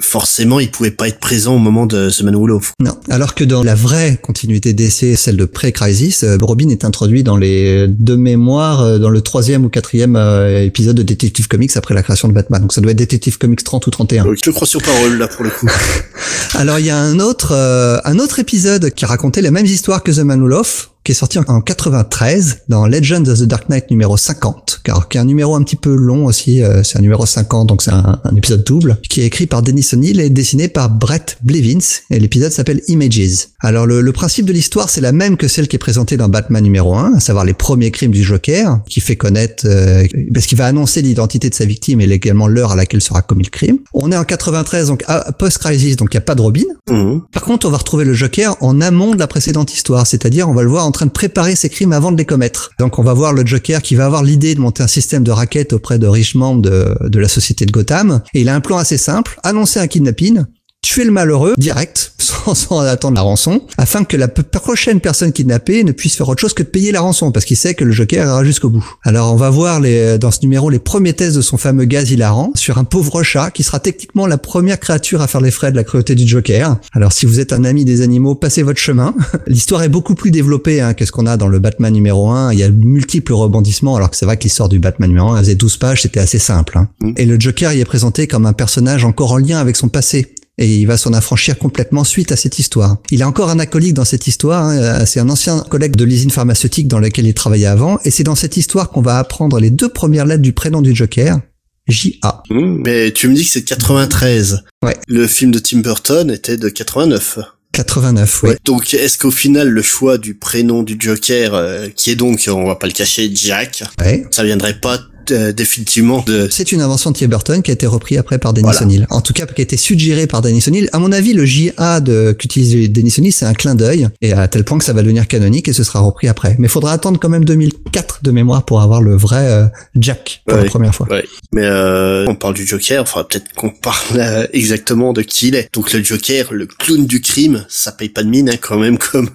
Speaker 3: il pouvait pas être présent au moment de The Man Who.
Speaker 2: Non. Alors que dans la vraie continuité d'essai, celle de pré-Crisis, euh, Robin est introduit dans les deux mémoires, euh, dans le troisième ou quatrième euh, épisode de Detective Comics après la création de Batman. Donc ça doit être Detective Comics 30 ou 31.
Speaker 3: Donc, je te crois sur parole là pour le coup.
Speaker 2: Alors il y a un autre, euh, un autre épisode qui racontait les mêmes histoires que The Man Who Loved, qui est sorti en- en 93 dans Legends of the Dark Knight numéro 50, car qui est un numéro un petit peu long aussi, euh, c'est un numéro 50 donc c'est un, un épisode double, qui est écrit par Dennis O'Neill et dessiné par Brett Blevins et l'épisode s'appelle Images. Alors le, le principe de l'histoire c'est la même que celle qui est présentée dans Batman numéro 1, à savoir les premiers crimes du Joker, qui fait connaître, euh, parce qu'il va annoncer l'identité de sa victime et également l'heure à laquelle sera commis le crime. On est en 93 donc à- post-crisis donc il n'y a pas de Robin,
Speaker 3: Mhm.
Speaker 2: par contre, on va retrouver le Joker en amont de la précédente histoire, c'est-à-dire on va le voir en train de préparer ses crimes avant de les commettre. Donc on va voir le Joker qui va avoir l'idée de monter un système de raquettes auprès de riches membres de, de la société de Gotham, et il a un plan assez simple, annoncer un kidnapping, tuer le malheureux direct, sans, sans attendre la rançon, afin que la prochaine personne kidnappée ne puisse faire autre chose que de payer la rançon, parce qu'il sait que le Joker ira jusqu'au bout. Alors on va voir les, dans ce numéro les premiers tests de son fameux gaz hilarant sur un pauvre chat qui sera techniquement la première créature à faire les frais de la cruauté du Joker. Alors si vous êtes un ami des animaux, passez votre chemin. L'histoire est beaucoup plus développée hein, que ce qu'on a dans le Batman numéro 1. Il y a multiples rebondissements, alors que c'est vrai que l'histoire du Batman numéro 1 elle faisait 12 pages, c'était assez simple. hein.
Speaker 3: Mm.
Speaker 2: Et le Joker y est présenté comme un personnage encore en lien avec son passé et il va s'en affranchir complètement suite à cette histoire. Il a encore un acolyte dans cette histoire, hein, euh, c'est un ancien collègue de l'usine pharmaceutique dans laquelle il travaillait avant, et c'est dans cette histoire qu'on va apprendre les deux premières lettres du prénom du Joker, J.A.
Speaker 3: Mhm. Mais tu me dis que c'est de 93.
Speaker 2: Ouais.
Speaker 3: Le film de Tim Burton était de 89.
Speaker 2: 89, oui.
Speaker 3: Donc est-ce qu'au final le choix du prénom du Joker, euh, qui est donc, on va pas le cacher, Jack,
Speaker 2: Ouais.
Speaker 3: ça viendrait pas euh, définitivement de...
Speaker 2: C'est une invention de Burton qui a été repris après par Dennis
Speaker 3: Voilà.
Speaker 2: O'Neill. En tout cas, qui a été suggéré par Dennis O'Neill. À mon avis, le JA de, qu'utilise Dennis O'Neill, c'est un clin d'œil, et à tel point que ça va devenir canonique et ce sera repris après. Mais il faudra attendre quand même 2004 de mémoire pour avoir le vrai euh, Jack pour la première fois.
Speaker 3: Ouais. Mais euh, on parle du Joker, enfin peut-être qu'on parle euh, exactement de qui il est. Donc le Joker, le clown du crime, ça paye pas de mine hein, quand même comme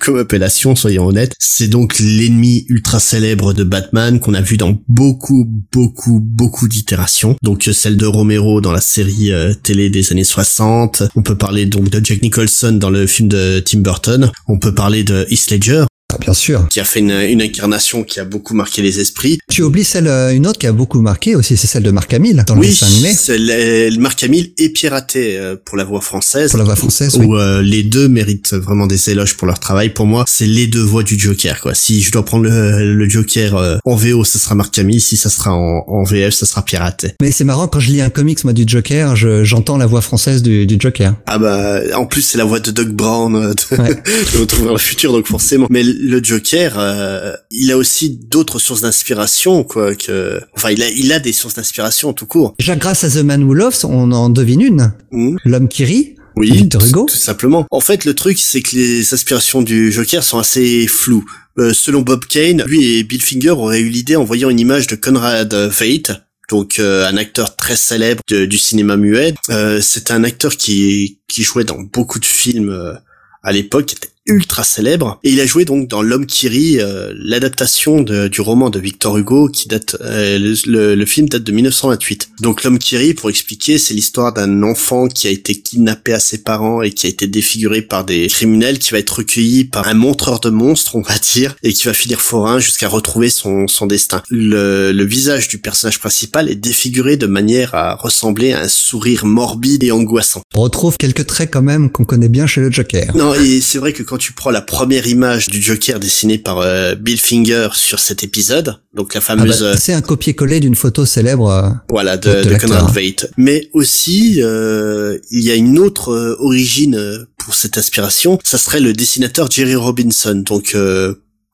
Speaker 3: comme appellation, soyons honnêtes. C'est donc l'ennemi ultra célèbre de Batman qu'on a vu dans beaucoup beaucoup beaucoup d'itérations. Donc euh, celle de Romero dans la série euh, télé des années 60. On peut parler donc de Jack Nicholson dans le film de Tim Burton. On peut parler de Heath Ledger
Speaker 2: bien sûr.
Speaker 3: qui a fait une, une incarnation qui a beaucoup marqué les esprits.
Speaker 2: Tu oublies celle, euh, une autre qui a beaucoup marqué aussi, c'est celle de Marc Hamill dans le
Speaker 3: Oui,
Speaker 2: dessin animé.
Speaker 3: le, le Marc Hamill et Pierre Athé euh, pour la voix française.
Speaker 2: Pour la voix française, oui.
Speaker 3: Où euh, les deux méritent vraiment des éloges pour leur travail. Pour moi, c'est les deux voix du Joker. Quoi. Si je dois prendre le, le Joker euh, en VO, ce sera Marc Hamill. Si ça sera en, en VF, ce sera Pierre Athé.
Speaker 2: Mais c'est marrant, quand je lis un comics, moi, du Joker, je- j'entends la voix française du, du Joker.
Speaker 3: Ah bah, en plus c'est la voix de Doug Brown euh, de,
Speaker 2: Ouais.
Speaker 3: de Retour vers le futur, donc forcément. Mais le Joker, euh, il a aussi d'autres sources d'inspiration, quoi. Que, enfin, il a, il a des sources d'inspiration tout court.
Speaker 2: Déjà, grâce à The Man Who Loves, on en devine une.
Speaker 3: Mhm.
Speaker 2: L'homme qui rit.
Speaker 3: Oui,
Speaker 2: Victor
Speaker 3: tout,
Speaker 2: Hugo
Speaker 3: tout simplement. En fait, le truc, c'est que les aspirations du Joker sont assez floues. Euh, selon Bob Kane, lui et Bill Finger auraient eu l'idée en voyant une image de Conrad Veidt, donc euh, un acteur très célèbre de- du cinéma muet. Euh, C'était un acteur qui qui jouait dans beaucoup de films euh, à l'époque, qui était ultra célèbre. Et il a joué donc dans L'homme qui rit, euh, l'adaptation du roman de Victor Hugo qui date, euh, le, le, film date de 1928. Donc L'homme qui rit, pour expliquer, c'est l'histoire d'un enfant qui a été kidnappé à ses parents et qui a été défiguré par des criminels, qui va être recueilli par un montreur de monstres, on va dire, et qui va finir forain jusqu'à retrouver son, son destin. Le, le visage du personnage principal est défiguré de manière à ressembler à un sourire morbide et angoissant.
Speaker 2: On retrouve quelques traits quand même qu'on connaît bien chez le Joker.
Speaker 3: Non, et c'est vrai que quand tu prends la première image du Joker dessinée par euh, Bill Finger sur cet épisode, donc la fameuse...
Speaker 2: Ah bah, c'est un copier-coller d'une photo célèbre. Euh,
Speaker 3: voilà, de, de, de Conrad Veidt. Mais aussi, euh, il y a une autre origine pour cette inspiration, ça serait le dessinateur Jerry Robinson, donc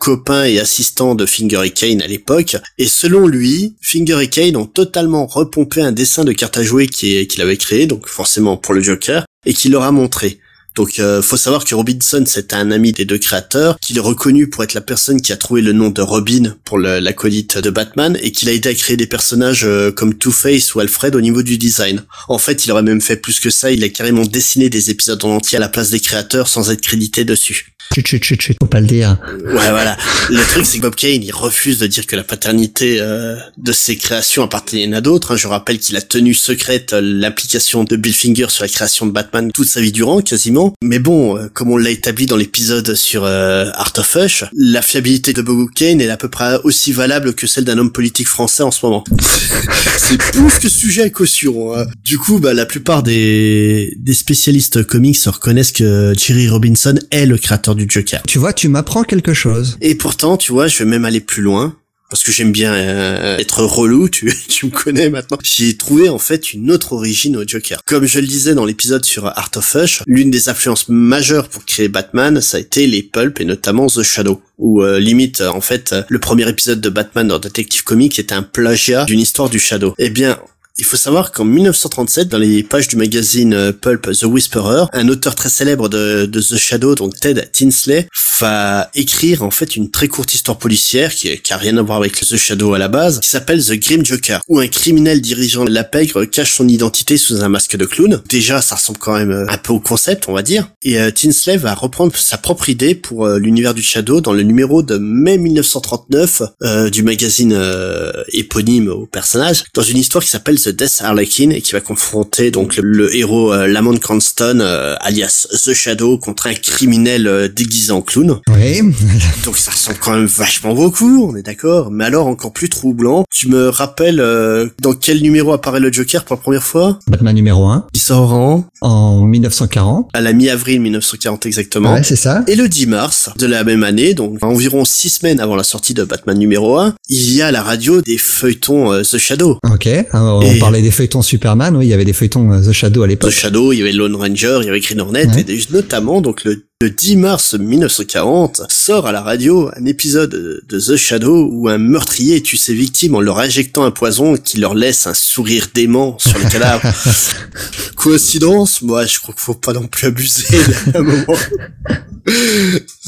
Speaker 3: copain et assistant de Finger et Kane à l'époque. Et selon lui, Finger et Kane ont totalement repompé un dessin de carte à jouer qu'il avait créé, donc forcément pour le Joker, et qu'il leur a montré. Donc euh, faut savoir que Robinson c'est un ami des deux créateurs, qu'il est reconnu pour être la personne qui a trouvé le nom de Robin pour l'acolyte de Batman et qu'il a aidé à créer des personnages euh, comme Two-Face ou Alfred au niveau du design. En fait, il aurait même fait plus que ça, il a carrément dessiné des épisodes en entier à la place des créateurs sans être crédité dessus.
Speaker 2: Chut, chut, chut, chut, faut pas le dire.
Speaker 3: Ouais, voilà. Le truc, c'est que Bob Kane, il refuse de dire que la paternité euh, de ses créations appartenait à d'autres. Hein. Je rappelle qu'il a tenu secrète euh, l'application de Bill Finger sur la création de Batman toute sa vie durant, quasiment. Mais bon, euh, comme on l'a établi dans l'épisode sur Art of Hush, la fiabilité de Bob Kane est à peu près aussi valable que celle d'un homme politique français en ce moment. c'est plus que sujet à caution. Hein. Du coup, bah, la plupart des, des spécialistes comics reconnaissent que Jerry Robinson est le créateur du Joker.
Speaker 2: Tu vois, tu m'apprends quelque chose.
Speaker 3: Et pourtant, tu vois, je vais même aller plus loin parce que j'aime bien euh, être relou, tu, tu me connais maintenant. J'ai trouvé en fait une autre origine au Joker. Comme je le disais dans l'épisode sur Art of Hush, l'une des influences majeures pour créer Batman, ça a été les pulps et notamment The Shadow. Ou euh, limite, en fait, le premier épisode de Batman dans Detective Comics était un plagiat d'une histoire du Shadow. Eh bien, il faut savoir qu'en 1937, dans les pages du magazine euh, Pulp The Whisperer, un auteur très célèbre de, The Shadow, donc Ted Tinsley, va écrire en fait une très courte histoire policière qui, qui a rien à voir avec The Shadow à la base, qui s'appelle The Grim Joker, où un criminel dirigeant la pègre cache son identité sous un masque de clown. Déjà, ça ressemble quand même euh, un peu au concept, on va dire. Et euh, Tinsley va reprendre sa propre idée pour l'univers du Shadow dans le numéro de mai 1939 du magazine éponyme au personnage, dans une histoire qui s'appelle The Death Harlequin et qui va confronter donc le, héros euh, Lamont Cranston euh, alias The Shadow contre un criminel euh, déguisé en clown.
Speaker 2: Oui.
Speaker 3: donc ça ressemble quand même vachement beaucoup, on est d'accord. Mais alors encore plus troublant, tu me rappelles dans quel numéro apparaît le Joker pour la première fois?
Speaker 2: Batman numéro 1.
Speaker 3: Il sort en
Speaker 2: En 1940.
Speaker 3: À la mi-avril 1940 exactement.
Speaker 2: Ouais, c'est ça.
Speaker 3: Et le 10 mars de la même année, donc environ six semaines avant la sortie de Batman numéro 1, il y a à la radio des feuilletons The Shadow.
Speaker 2: Ok on parlait des feuilletons Superman, oui, il y avait des feuilletons euh, The Shadow à l'époque.
Speaker 3: The Shadow, il y avait Lone Ranger, il y avait Green Hornet, et notamment donc le, 10 mars 1940 sort à la radio un épisode de The Shadow où un meurtrier tue ses victimes en leur injectant un poison qui leur laisse un sourire dément sur le cadavre. Coïncidence? Moi, je crois qu'il faut pas non plus abuser à un moment.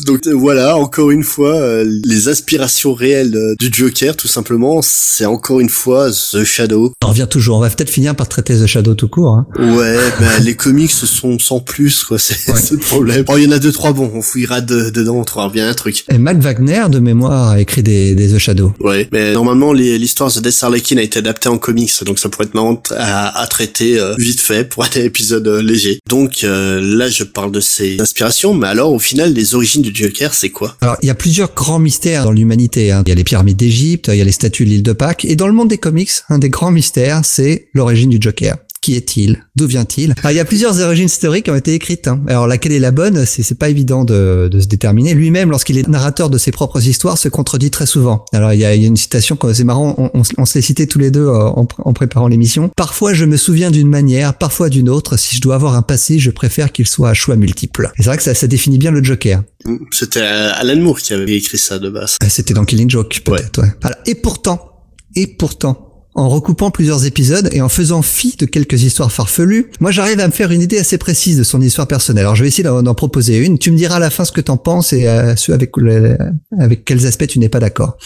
Speaker 3: Donc euh, voilà, encore une fois, euh, les aspirations réelles euh, du Joker, tout simplement, c'est encore une fois The Shadow.
Speaker 2: On revient toujours, on va peut-être finir par traiter The Shadow tout court. Hein.
Speaker 3: Ouais, ben les comics sont sans plus, quoi, c'est le problème. Oh, il y en a deux, trois bons, on fouillera dedans, on trouvera bien un truc.
Speaker 2: Et Matt Wagner, de mémoire, a écrit des, The Shadow.
Speaker 3: Ouais, mais normalement, l'histoire de Death Harlequin a été adaptée en comics, donc ça pourrait être marrant à, traiter vite fait pour un épisode léger. Donc là, je parle de ces inspirations, mais alors au final, les origines du Joker, c'est quoi?
Speaker 2: Alors, il y a plusieurs grands mystères dans l'humanité. Hein. Il y a les pyramides d'Égypte, il y a les statues de l'île de Pâques, et dans le monde des comics, un des grands mystères, c'est l'origine du Joker. Qui est-il? D'où vient-il? Il y a plusieurs origines historiques qui ont été écrites. Hein. Alors laquelle est la bonne? C'est pas évident de, de, se déterminer. Lui-même, lorsqu'il est narrateur de ses propres histoires, se contredit très souvent. Alors il y a, il y a une citation, c'est marrant, on, on, on se l'est cité tous les deux euh, en, en préparant l'émission. Parfois je me souviens d'une manière, parfois d'une autre. Si je dois avoir un passé, je préfère qu'il soit à choix multiples. C'est vrai que ça, ça définit bien le Joker.
Speaker 3: C'était Alan Moore qui avait écrit ça de base.
Speaker 2: Euh, c'était dans Killing Joke peut-être. Ouais. Et pourtant, et pourtant, en recoupant plusieurs épisodes et en faisant fi de quelques histoires farfelues, moi j'arrive à me faire une idée assez précise de son histoire personnelle. Alors je vais essayer d'en proposer une. Tu me diras à la fin ce que t'en penses et euh, ce avec, avec quels aspects tu n'es pas d'accord.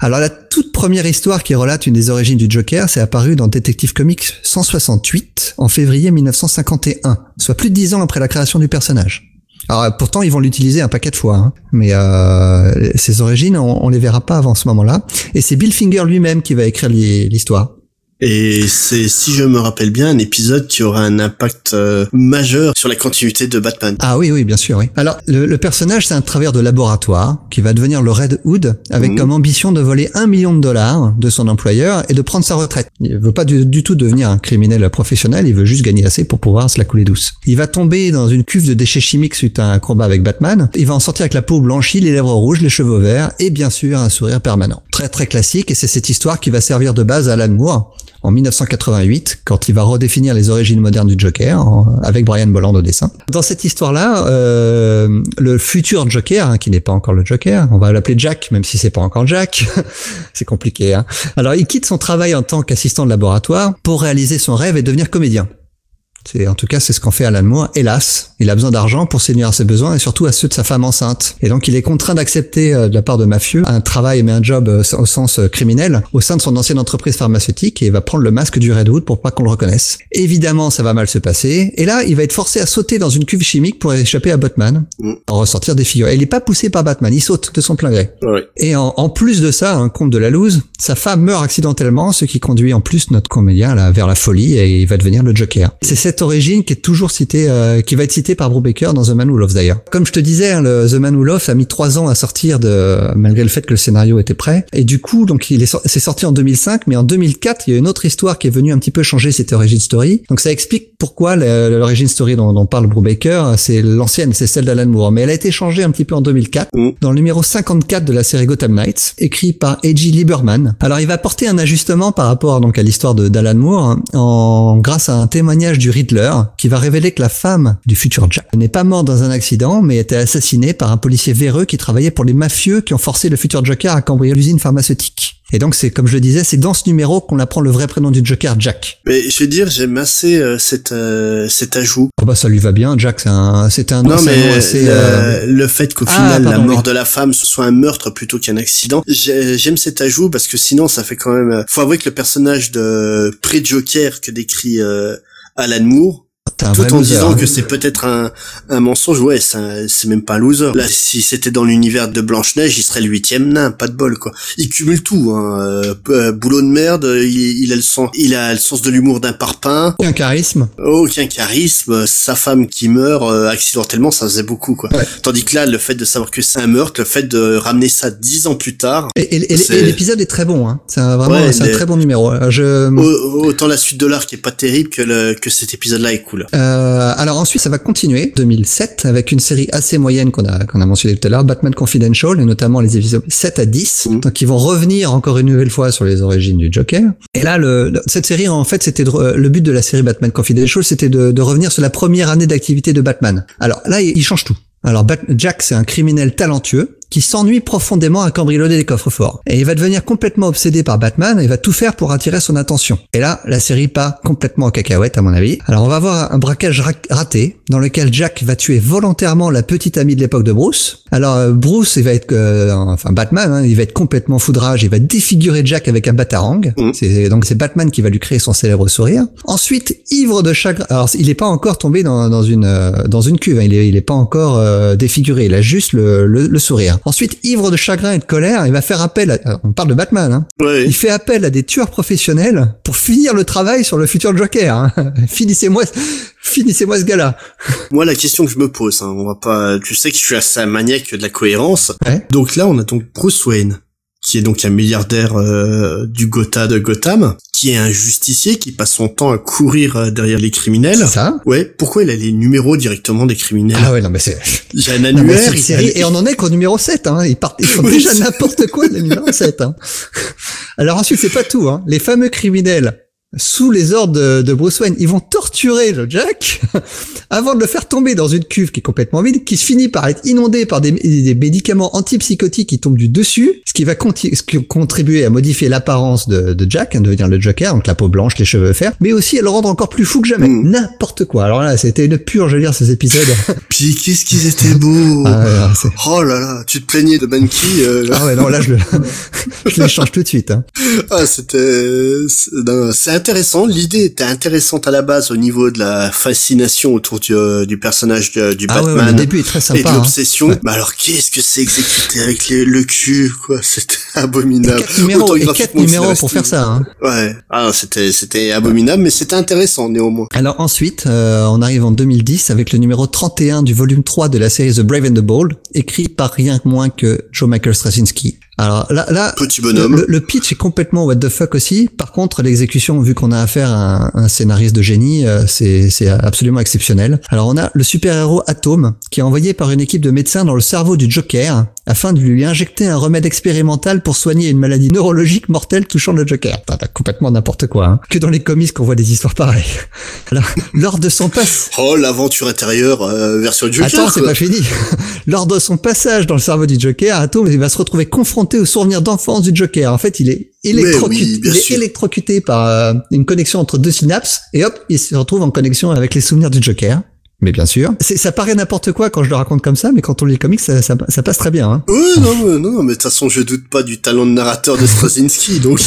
Speaker 2: Alors la toute première histoire qui relate une des origines du Joker, c'est apparu dans Detective Comics 168 en février 1951, soit plus de dix ans après la création du personnage. Alors pourtant ils vont l'utiliser un paquet de fois, hein. mais euh, ses origines on, on les verra pas avant ce moment-là. Et c'est Bill Finger lui-même qui va écrire l'histoire.
Speaker 3: Et c'est, si je me rappelle bien, un épisode qui aura un impact euh, majeur sur la continuité de Batman.
Speaker 2: Ah oui, oui, bien sûr, oui. Alors, le, le personnage, c'est un travailleur de laboratoire qui va devenir le Red Hood avec
Speaker 3: Mhm.
Speaker 2: comme ambition de voler un million de dollars de son employeur et de prendre sa retraite. Il veut pas du, du tout devenir un criminel professionnel, il veut juste gagner assez pour pouvoir se la couler douce. Il va tomber dans une cuve de déchets chimiques suite à un combat avec Batman. Il va en sortir avec la peau blanchie, les lèvres rouges, les cheveux verts et bien sûr un sourire permanent. Très très classique et c'est cette histoire qui va servir de base à Alan Moore en 1988, quand il va redéfinir les origines modernes du Joker, avec Brian Bolland au dessin. Dans cette histoire-là, euh, le futur Joker, hein, qui n'est pas encore le Joker, on va l'appeler Jack, même si c'est pas encore Jack, c'est compliqué. Hein. Alors, il quitte son travail en tant qu'assistant de laboratoire pour réaliser son rêve et devenir comédien. C'est, en tout cas, c'est ce qu'en fait Alan Moore. Hélas, il a besoin d'argent pour séduire à ses besoins et surtout à ceux de sa femme enceinte. Et donc, il est contraint d'accepter euh, de la part de mafieux un travail mais un job euh, au sens euh, criminel au sein de son ancienne entreprise pharmaceutique et va prendre le masque du Redwood pour pas qu'on le reconnaisse. Évidemment, ça va mal se passer. Et là, il va être forcé à sauter dans une cuve chimique pour échapper à Batman,
Speaker 3: Mm.
Speaker 2: en ressortir des figures. Et il est pas poussé par Batman, il saute de son plein gré.
Speaker 3: Ouais.
Speaker 2: Et en, en plus de ça, un compte de la loose, sa femme meurt accidentellement, ce qui conduit en plus notre comédien là, vers la folie et il va devenir le Joker. C'est cette origine qui est toujours citée, euh, qui va être citée par Brubaker dans The Man Who Loves d'ailleurs. Comme je te disais, hein, le The Man Who Loves a mis trois ans à sortir de, malgré le fait que le scénario était prêt. Et du coup, donc il est, sor- c'est sorti en 2005, mais en 2004, il y a une autre histoire qui est venue un petit peu changer cette origin story. Donc ça explique pourquoi l'origin story dont, dont parle Brubaker, c'est l'ancienne, c'est celle d'Alan Moore, mais elle a été changée un petit peu en 2004
Speaker 3: Mm.
Speaker 2: dans le numéro 54 de la série Gotham Knights, écrit par A.G. Lieberman. Alors il va apporter un ajustement par rapport donc à l'histoire de d'Alan Moore hein, en grâce à un témoignage du Riddler qui va révéler que la femme du futur Jack n'est pas morte dans un accident mais était assassinée par un policier véreux qui travaillait pour les mafieux qui ont forcé le futur Joker à cambrioler l'usine pharmaceutique. Et donc c'est comme je le disais, c'est dans ce numéro qu'on apprend le vrai prénom du Joker, Jack.
Speaker 3: Mais je vais dire, j'aime assez euh, cet, euh, cet ajout.
Speaker 2: Oh bah ça lui va bien, Jack, c'est un, c'est un,
Speaker 3: Non,
Speaker 2: c'est un nom assez.
Speaker 3: le,
Speaker 2: euh,
Speaker 3: le fait qu'au
Speaker 2: Ah,
Speaker 3: final, la mort
Speaker 2: oui.
Speaker 3: de la femme ce soit un meurtre plutôt qu'un accident, j'ai- j'aime cet ajout parce que sinon, ça fait quand même... euh, Faut avouer que le personnage de pré-Joker que décrit euh, Alan Moore, tout en disant
Speaker 2: hein.
Speaker 3: que c'est peut-être un, un mensonge, ouais, c'est un- c'est même pas un loser. Là, si c'était dans l'univers de Blanche-Neige, il serait le huitième nain, pas de bol, quoi. Il cumule tout, hein. euh, euh, boulot de merde, il, il a le sens, il a le sens de l'humour d'un parpaing,
Speaker 2: un charisme.
Speaker 3: aucun charisme, sa femme qui meurt euh, accidentellement, ça faisait beaucoup, quoi.
Speaker 2: Ouais.
Speaker 3: Tandis que là, le fait de savoir que c'est un meurtre, le fait de ramener ça dix ans plus tard,
Speaker 2: Et, et- et- l'épisode est très bon, hein. C'est un- vraiment,
Speaker 3: Ouais,
Speaker 2: c'est un très bon numéro. Je,
Speaker 3: au- autant la suite de l'arc est pas terrible que, le, que cet épisode-là est cool.
Speaker 2: Euh, alors ensuite, ça va continuer 2007 avec une série assez moyenne qu'on a qu'on a mentionné tout à l'heure, Batman Confidential, et notamment les épisodes 7 à 10,
Speaker 3: Mhm.
Speaker 2: donc ils vont revenir encore une nouvelle fois sur les origines du Joker. Et là, le, cette série, en fait, c'était re- le but de la série Batman Confidential, c'était de, de revenir sur la première année d'activité de Batman. Alors là, il, change tout. Alors Jack, c'est un criminel talentueux qui s'ennuie profondément à cambrioler des coffres forts. Et il va devenir complètement obsédé par Batman et va tout faire pour attirer son attention. Et là, la série part complètement en cacahuète, à mon avis. Alors on va voir un braquage ra- raté, dans lequel Jack va tuer volontairement la petite amie de l'époque de Bruce. Alors euh, Bruce, il va être, euh, enfin Batman, hein, il va être complètement foudrage, il va défigurer Jack avec un batarang. C'est donc c'est Batman qui va lui créer son célèbre sourire. Ensuite, ivre de chagrin, alors il est pas encore tombé dans, dans une euh, dans une cuve, hein, il est il est pas encore euh, défiguré, il a juste le, le, le sourire. Ensuite, ivre de chagrin et de colère, il va faire appel. À, on parle de Batman, hein.
Speaker 3: Ouais.
Speaker 2: Il fait appel à des tueurs professionnels pour finir le travail sur le futur Joker. Hein. Finissez-moi, finissez-moi ce gars-là.
Speaker 3: Moi, la question que je me pose, hein, on va pas, tu sais que je suis assez maniaque de la cohérence.
Speaker 2: Ouais.
Speaker 3: Donc là, on a donc Bruce Wayne, qui est donc un milliardaire euh, du Gotha de Gotham, qui est un justicier qui passe son temps à courir euh, derrière les criminels.
Speaker 2: Ça
Speaker 3: Ouais, pourquoi il a les numéros directement des criminels?
Speaker 2: Ah ouais, non mais c'est.
Speaker 3: Il y a un
Speaker 2: Non,
Speaker 3: annuaire. il-
Speaker 2: série, et on en est qu'au numéro 7, hein. Ils partent, ils font
Speaker 3: Oui,
Speaker 2: déjà n'importe quoi le numéro 7, hein. Alors ensuite, c'est pas tout, hein. Les fameux criminels, sous les ordres de, de Bruce Wayne, ils vont torturer le Jack avant de le faire tomber dans une cuve qui est complètement vide, qui se finit par être inondée par des, des médicaments antipsychotiques qui tombent du dessus, ce qui va ce qui contribuer à modifier l'apparence de, de Jack, hein, devenir le Joker, donc la peau blanche, les cheveux verts, mais aussi à le rendre encore plus fou que jamais.
Speaker 3: Mm.
Speaker 2: N'importe quoi. Alors là, c'était une purge, je veux dire, ces épisodes.
Speaker 3: Puis qu'est-ce qu'ils étaient beaux
Speaker 2: Ah,
Speaker 3: Oh là là, tu te plaignais de Banky. euh,
Speaker 2: Ah ouais, non, là, je le, je l'échange tout de suite. Hein.
Speaker 3: ah, c'était, c'est intéressant. L'idée était intéressante à la base au niveau de la fascination autour du, euh, du personnage de- du
Speaker 2: Ah ouais, ouais,
Speaker 3: Batman.
Speaker 2: le début est très
Speaker 3: et de
Speaker 2: sympa. hein.
Speaker 3: l'obsession.
Speaker 2: Ouais.
Speaker 3: Bah alors qu'est-ce que c'est exécuté avec les- le cul, quoi? C'était abominable.
Speaker 2: Quatre numéros, et quatre numéros pour faire ça. Hein.
Speaker 3: Ouais. Ah, c'était c'était abominable, mais c'était intéressant néanmoins.
Speaker 2: Alors ensuite, euh, on arrive en 2010 avec le numéro 31 du volume 3 de la série The Brave and the Bold, écrit par rien moins que Joe Michael Straczynski. Alors là, là
Speaker 3: Petit bonhomme.
Speaker 2: le, le pitch est complètement what the fuck aussi. Par contre, l'exécution, vu qu'on a affaire à un, un scénariste de génie, euh, c'est c'est absolument exceptionnel. Alors on a le super-héros Atom, qui est envoyé par une équipe de médecins dans le cerveau du Joker, afin de lui injecter un remède expérimental pour soigner une maladie neurologique mortelle touchant le Joker. T'as complètement n'importe quoi. Hein. Que dans les comics qu'on voit des histoires pareilles. Alors, lors de son passe...
Speaker 3: Oh, l'aventure intérieure euh, version Joker.
Speaker 2: Attends, c'est pas fini. Lors de son passage dans le cerveau du Joker, Atom il va se retrouver confronté aux souvenirs d'enfance du Joker. En fait, il est électrocuté,
Speaker 3: oui,
Speaker 2: il est électrocuté par euh, une connexion entre deux synapses et hop, il se retrouve en connexion avec les souvenirs du Joker. Mais bien sûr, ça paraît n'importe quoi quand je le raconte comme ça, mais quand on lit les comics, ça, ça, ça passe très bien. Hein.
Speaker 3: Ouais, non, mais, non, non, mais de toute façon, je doute pas du talent de narrateur de Straczynski, donc,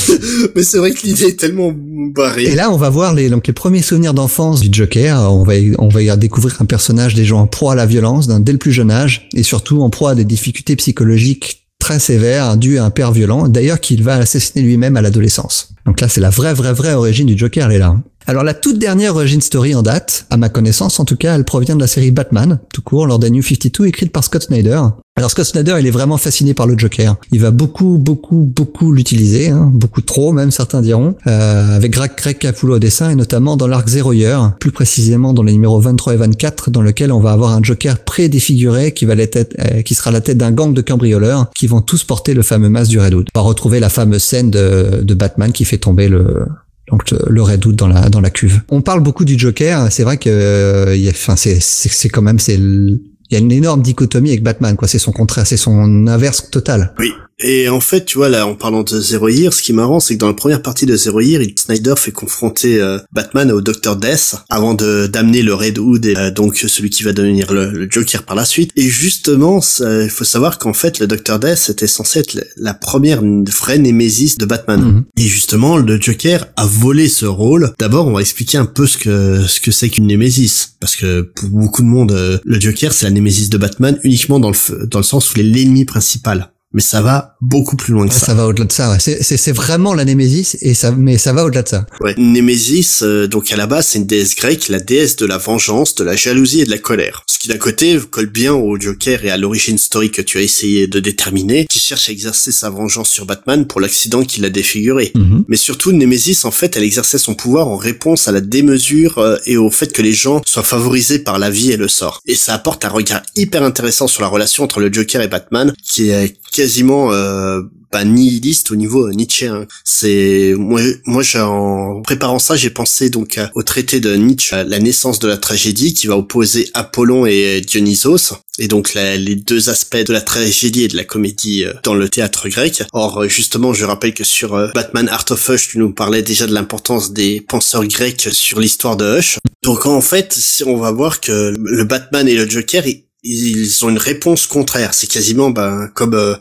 Speaker 3: mais c'est vrai que l'idée est tellement barrée.
Speaker 2: Et là, on va voir les, donc les premiers souvenirs d'enfance du Joker. On va, y- on va y découvrir un personnage déjà en proie à la violence dès le plus jeune âge, et surtout en proie à des difficultés psychologiques très sévères dues à un père violent, d'ailleurs qu'il va assassiner lui-même à l'adolescence. Donc là, c'est la vraie, vraie, vraie origine du Joker, elle est là. hein. Alors la toute dernière origin story en date, à ma connaissance en tout cas, elle provient de la série Batman, tout court, lors des New 52, écrite par Scott Snyder. Alors Scott Snyder, il est vraiment fasciné par le Joker. Il va beaucoup, beaucoup, beaucoup l'utiliser, hein, beaucoup trop même certains diront, euh, avec Greg, Greg Capullo au dessin et notamment dans l'arc Zero Year, plus précisément dans les numéros 23 et 24, dans lequel on va avoir un Joker prédéfiguré qui va la tête, euh, qui sera la tête d'un gang de cambrioleurs qui vont tous porter le fameux masque du Red Hood. On va retrouver la fameuse scène de, de Batman qui fait tomber le donc le- Red Hood dans la dans la cuve. On parle beaucoup du Joker, c'est vrai que euh, enfin c'est c'est quand même c'est il y a une énorme dichotomie avec Batman quoi, c'est son contraire, c'est son inverse total.
Speaker 3: Oui. Et en fait, tu vois, là, en parlant de Zero Year, ce qui est marrant, c'est que dans la première partie de Zero Year, Snyder fait confronter euh, Batman au Dr. Death avant de d'amener le Red Hood et euh, donc celui qui va devenir le, le Joker par la suite. Et justement, il faut savoir qu'en fait, le Dr. Death était censé être la- la première vraie némésis de Batman.
Speaker 2: Mhm.
Speaker 3: Et justement, le Joker a volé ce rôle. D'abord, on va expliquer un peu ce que ce que c'est qu'une némésis, parce que pour beaucoup de monde, euh, le Joker c'est la némésis de Batman uniquement dans le dans le sens où il est l'ennemi principal. Mais ça va beaucoup plus loin que ça.
Speaker 2: ça va au-delà de ça. ouais. C'est vraiment la Némésis et ça mais ça va au-delà de ça.
Speaker 3: Ouais. Némésis, euh, donc à la base, c'est une déesse grecque, la déesse de la vengeance, de la jalousie et de la colère. Ce qui d'un côté colle bien au Joker et à l'origine story que tu as essayé de déterminer, qui cherche à exercer sa vengeance sur Batman pour l'accident qui l'a défiguré.
Speaker 2: Mhm.
Speaker 3: Mais surtout, Nemesis, en fait, elle exerçait son pouvoir en réponse à la démesure euh, et au fait que les gens soient favorisés par la vie et le sort. Et ça apporte un regard hyper intéressant sur la relation entre le Joker et Batman, qui est quasiment euh, bah, nihiliste au niveau euh, nietzschéen. C'est moi, moi, en préparant ça, j'ai pensé donc au traité de Nietzsche, la naissance de la tragédie, qui va opposer Apollon et Dionysos, et donc les deux aspects de la tragédie et de la comédie euh, dans le théâtre grec. Or, euh, justement, je rappelle que sur euh, Batman Art of Hush, tu nous parlais déjà de l'importance des penseurs grecs sur l'histoire de Hush. Donc en fait, si on va voir que le Batman et le Joker, ils, ont une réponse contraire. C'est quasiment ben, comme euh,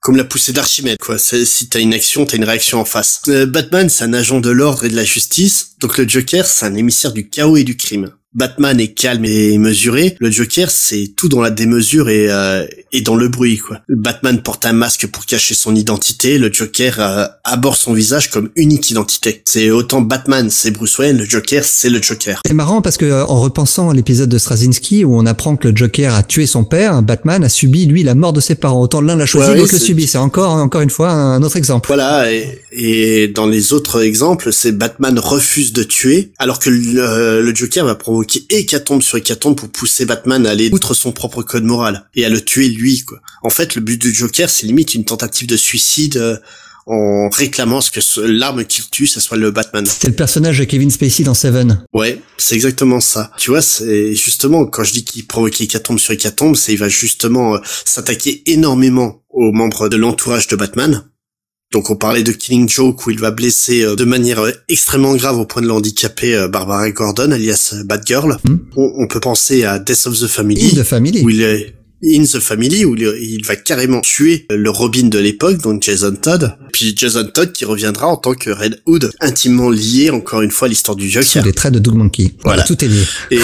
Speaker 3: comme la poussée d'Archimède, quoi. Si t'as une action, t'as une réaction en face. Euh, Batman, c'est un agent de l'ordre et de la justice, donc le Joker, c'est un émissaire du chaos et du crime. Batman est calme et mesuré, le Joker, c'est tout dans la démesure et, euh, et dans le bruit, quoi. Batman porte un masque pour cacher son identité, le Joker euh, aborde son visage comme unique identité. C'est autant Batman, c'est Bruce Wayne, le Joker, c'est le Joker.
Speaker 2: C'est marrant parce que euh, en repensant à l'épisode de Straczynski où on apprend que le Joker a tué son père, Batman a subi lui la mort de ses parents. Autant l'un l'a choisi,
Speaker 3: Ouais,
Speaker 2: l'autre le subit. C'est encore encore une fois un autre exemple.
Speaker 3: Voilà, et, et dans les autres exemples, c'est Batman refuse de tuer, alors que le, le Joker va provoquer hécatombe sur hécatombe pour pousser Batman à aller outre son propre code moral, et à le tuer lui, quoi. En fait, le but du Joker, c'est limite une tentative de suicide euh, en réclamant ce que l'arme qu'il tue, ça soit le Batman.
Speaker 2: C'est le personnage de Kevin Spacey dans Seven.
Speaker 3: Ouais, c'est exactement ça. Tu vois, c'est justement quand je dis qu'il provoque hécatombe sur hécatombe, c'est il va justement euh, s'attaquer énormément aux membres de l'entourage de Batman. Donc on parlait de Killing Joke où il va blesser euh, de manière euh, extrêmement grave au point de l'handicaper euh, Barbara Gordon alias Batgirl.
Speaker 2: Hmm.
Speaker 3: On, on peut penser à Death of the Family
Speaker 2: Et de Family.
Speaker 3: où il est In the Family où il, va carrément tuer le Robin de l'époque, donc Jason Todd. Puis Jason Todd qui reviendra en tant que Red Hood, intimement lié encore une fois à l'histoire du
Speaker 2: Sous
Speaker 3: Joker.
Speaker 2: les traits de Doug Monkey. Voilà,
Speaker 3: Voilà.
Speaker 2: tout est lié.
Speaker 3: Et,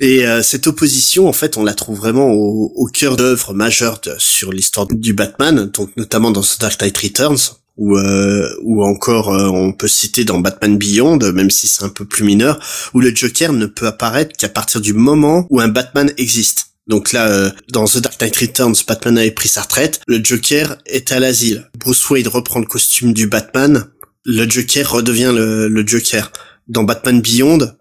Speaker 3: et euh, cette opposition, en fait, on la trouve vraiment au, au cœur d'œuvres majeures de- sur l'histoire du Batman, donc notamment dans The Dark Knight Returns, ou euh, ou encore euh, on peut citer dans Batman Beyond, même si c'est un peu plus mineur, où le Joker ne peut apparaître qu'à partir du moment où un Batman existe. Donc là, euh, dans The Dark Knight Returns, Batman avait pris sa retraite, le Joker est à l'asile. Bruce Wayne reprend le costume du Batman, le Joker redevient le, le Joker. Dans Batman Beyond,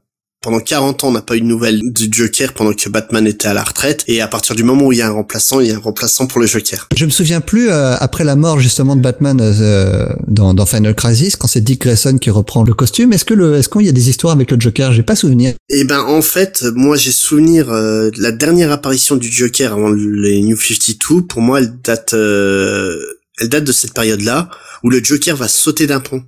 Speaker 3: pendant 40 ans, on n'a pas eu de nouvelles du Joker pendant que Batman était à la retraite. Et à partir du moment où il y a un remplaçant, il y a un remplaçant pour le Joker.
Speaker 2: Je me souviens plus euh, après la mort justement de Batman euh, dans, dans Final Crisis quand c'est Dick Grayson qui reprend le costume. Est-ce que le est-ce qu'il y a des histoires avec le Joker? J'ai pas souvenir.
Speaker 3: Et ben en fait, moi j'ai souvenir euh, de la dernière apparition du Joker avant les New 52. Pour moi, elle date, euh, elle date de cette période-là où le Joker va sauter d'un pont.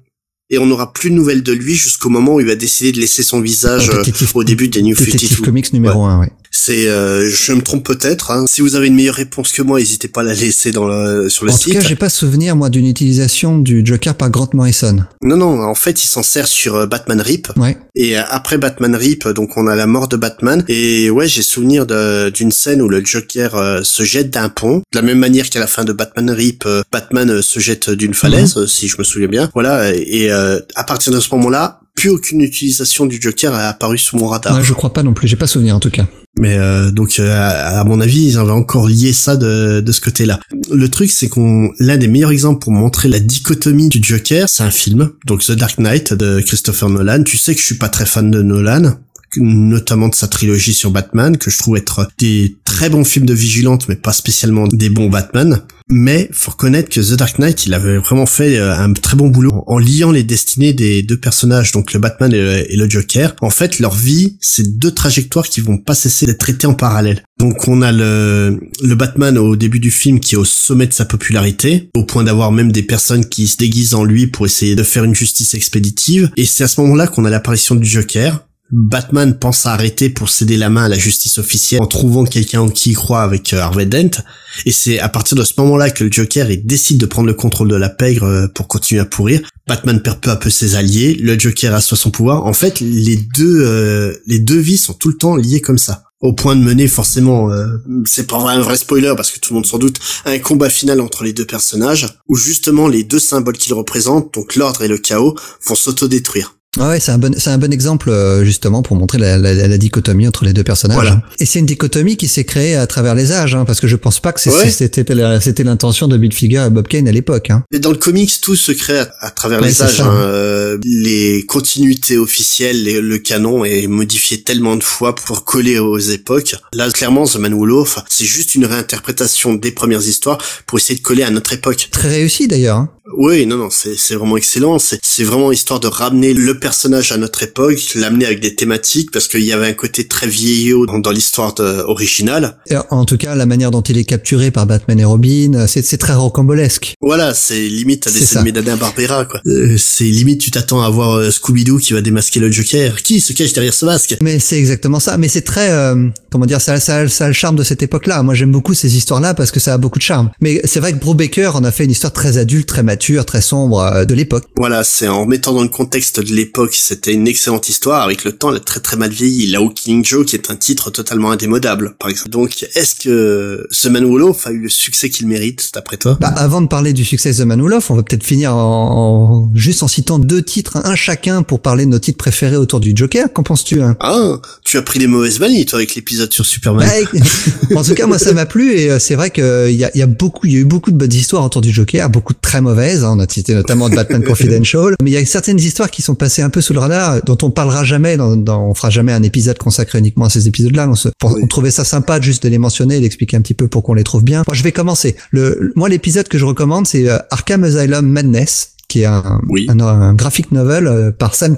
Speaker 3: Et on n'aura plus de nouvelles de lui jusqu'au moment où il va décider de laisser son visage euh, au début des New
Speaker 2: Détective
Speaker 3: 52.
Speaker 2: Comics numéro 1, ouais.
Speaker 3: C'est, euh, je me trompe peut-être. hein. Si vous avez une meilleure réponse que moi, n'hésitez pas à la laisser dans le, sur le
Speaker 2: En tout cas, j'ai pas souvenir moi d'une utilisation du Joker par Grant Morrison.
Speaker 3: Non, non, en fait, il s'en sert sur euh, Batman Rip.
Speaker 2: Ouais.
Speaker 3: Et euh, après Batman Rip, donc on a la mort de Batman. Et ouais, j'ai souvenir d'une scène où le Joker euh, se jette d'un pont. De la même manière qu'à la fin de Batman Rip, euh, Batman euh, se jette d'une falaise, euh, si je me souviens bien. Voilà, et euh, à partir de ce moment-là, plus aucune utilisation du Joker a apparu sous mon radar.
Speaker 2: Ouais, je crois pas non plus. J'ai pas souvenir en tout cas.
Speaker 3: Mais euh, donc euh, à à mon avis, ils avaient encore lié ça de, de ce côté-là. Le truc, c'est qu'on l'un des meilleurs exemples pour montrer la dichotomie du Joker, c'est un film, donc The Dark Knight de Christopher Nolan. Tu sais que je suis pas très fan de Nolan notamment de sa trilogie sur Batman, que je trouve être des très bons films de vigilante, mais pas spécialement des bons Batman. Mais faut reconnaître que The Dark Knight, il avait vraiment fait euh, un très bon boulot en liant les destinées des deux personnages, donc le Batman et le, Joker. En fait, leur vie, c'est deux trajectoires qui vont pas cesser d'être traitées en parallèle. Donc on a le, le Batman au début du film qui est au sommet de sa popularité, au point d'avoir même des personnes qui se déguisent en lui pour essayer de faire une justice expéditive. Et c'est à ce moment-là qu'on a l'apparition du Joker, Batman pense à arrêter pour céder la main à la justice officielle en trouvant quelqu'un qui il croit avec euh, Harvey Dent. Et c'est à partir de ce moment-là que le Joker décide de prendre le contrôle de la pègre euh, pour continuer à pourrir. Batman perd peu à peu ses alliés, le Joker assoit son pouvoir. En fait, les deux euh, les deux vies sont tout le temps liées comme ça. Au point de mener forcément, euh, c'est pas un vrai spoiler parce que tout le monde s'en doute, un combat final entre les deux personnages où justement les deux symboles qu'ils représentent, donc l'ordre et le chaos, vont s'autodétruire.
Speaker 2: Ah ouais, c'est un bon, c'est un bon exemple euh, justement pour montrer la, la, la dichotomie entre les deux personnages.
Speaker 3: Voilà.
Speaker 2: Et c'est une dichotomie qui s'est créée à travers les âges, hein, parce que je pense pas que
Speaker 3: Ouais.
Speaker 2: c'était l'intention de Bill Finger et Bob Kane à l'époque. Hein.
Speaker 3: Et dans le comics, tout se crée à, à travers
Speaker 2: Ouais,
Speaker 3: les âges. hein. Euh, les continuités officielles, les- le canon est modifié tellement de fois pour coller aux époques. Là, clairement, The Man Who c'est juste une réinterprétation des premières histoires pour essayer de coller à notre époque.
Speaker 2: Très réussi d'ailleurs. Hein.
Speaker 3: Oui, non, non, c'est vraiment excellent. C'est vraiment histoire de ramener le personnage à notre époque, l'amener avec des thématiques, parce qu'il y avait un côté très vieillot dans, l'histoire originale.
Speaker 2: Et En tout cas, la manière dont il est capturé par Batman et Robin, c'est très rocambolesque.
Speaker 3: Voilà, c'est limite à animé d'Adam Barbera, quoi. Euh, c'est limite, tu t'attends à voir euh, Scooby-Doo qui va démasquer le Joker. Qui se cache derrière ce masque?
Speaker 2: Mais c'est exactement ça. Mais c'est très, euh, comment dire, ça, ça, ça a le charme de cette époque-là. Moi, j'aime beaucoup ces histoires-là parce que ça a beaucoup de charme. Mais c'est vrai que Brubaker en a fait une histoire très adulte, très mature, très sombre euh, de l'époque.
Speaker 3: Voilà, c'est en mettant dans le contexte de l'époque, c'était une excellente histoire. Avec le temps, elle a très très mal vieilli. La Killing Joe, qui est un titre totalement indémodable, par exemple. Donc, est-ce que ce Man Who Loaf a eu le succès qu'il mérite, d'après toi?
Speaker 2: Bah, avant de parler du succès de The Man Who Loved, on va peut-être finir en, en- juste en citant deux titres, un chacun pour parler de nos titres préférés autour du Joker. Qu'en penses-tu hein?
Speaker 3: Ah, tu as pris les mauvaises manies, toi, avec l'épisode sur Superman.
Speaker 2: Bah, en tout cas, moi, ça m'a plu et euh, c'est vrai qu'il y a, il y a beaucoup, il y a eu beaucoup de bonnes histoires autour du Joker, beaucoup de très mauvaises. hein. On a cité notamment Batman Confidential, mais il y a certaines histoires qui sont passées un peu sous le radar, dont on parlera jamais. Dans, dans- on fera jamais un épisode consacré uniquement à ces épisodes-là. On, se- pour-
Speaker 3: Oui.
Speaker 2: on trouvait ça sympa juste de les mentionner, et d'expliquer un petit peu pour qu'on les trouve bien. Moi, je vais commencer. Le, moi, l'épisode que je recommande, c'est euh, Arkham Asylum Madness, qui est un,
Speaker 3: Oui.
Speaker 2: un, un graphic novel euh, par Sam.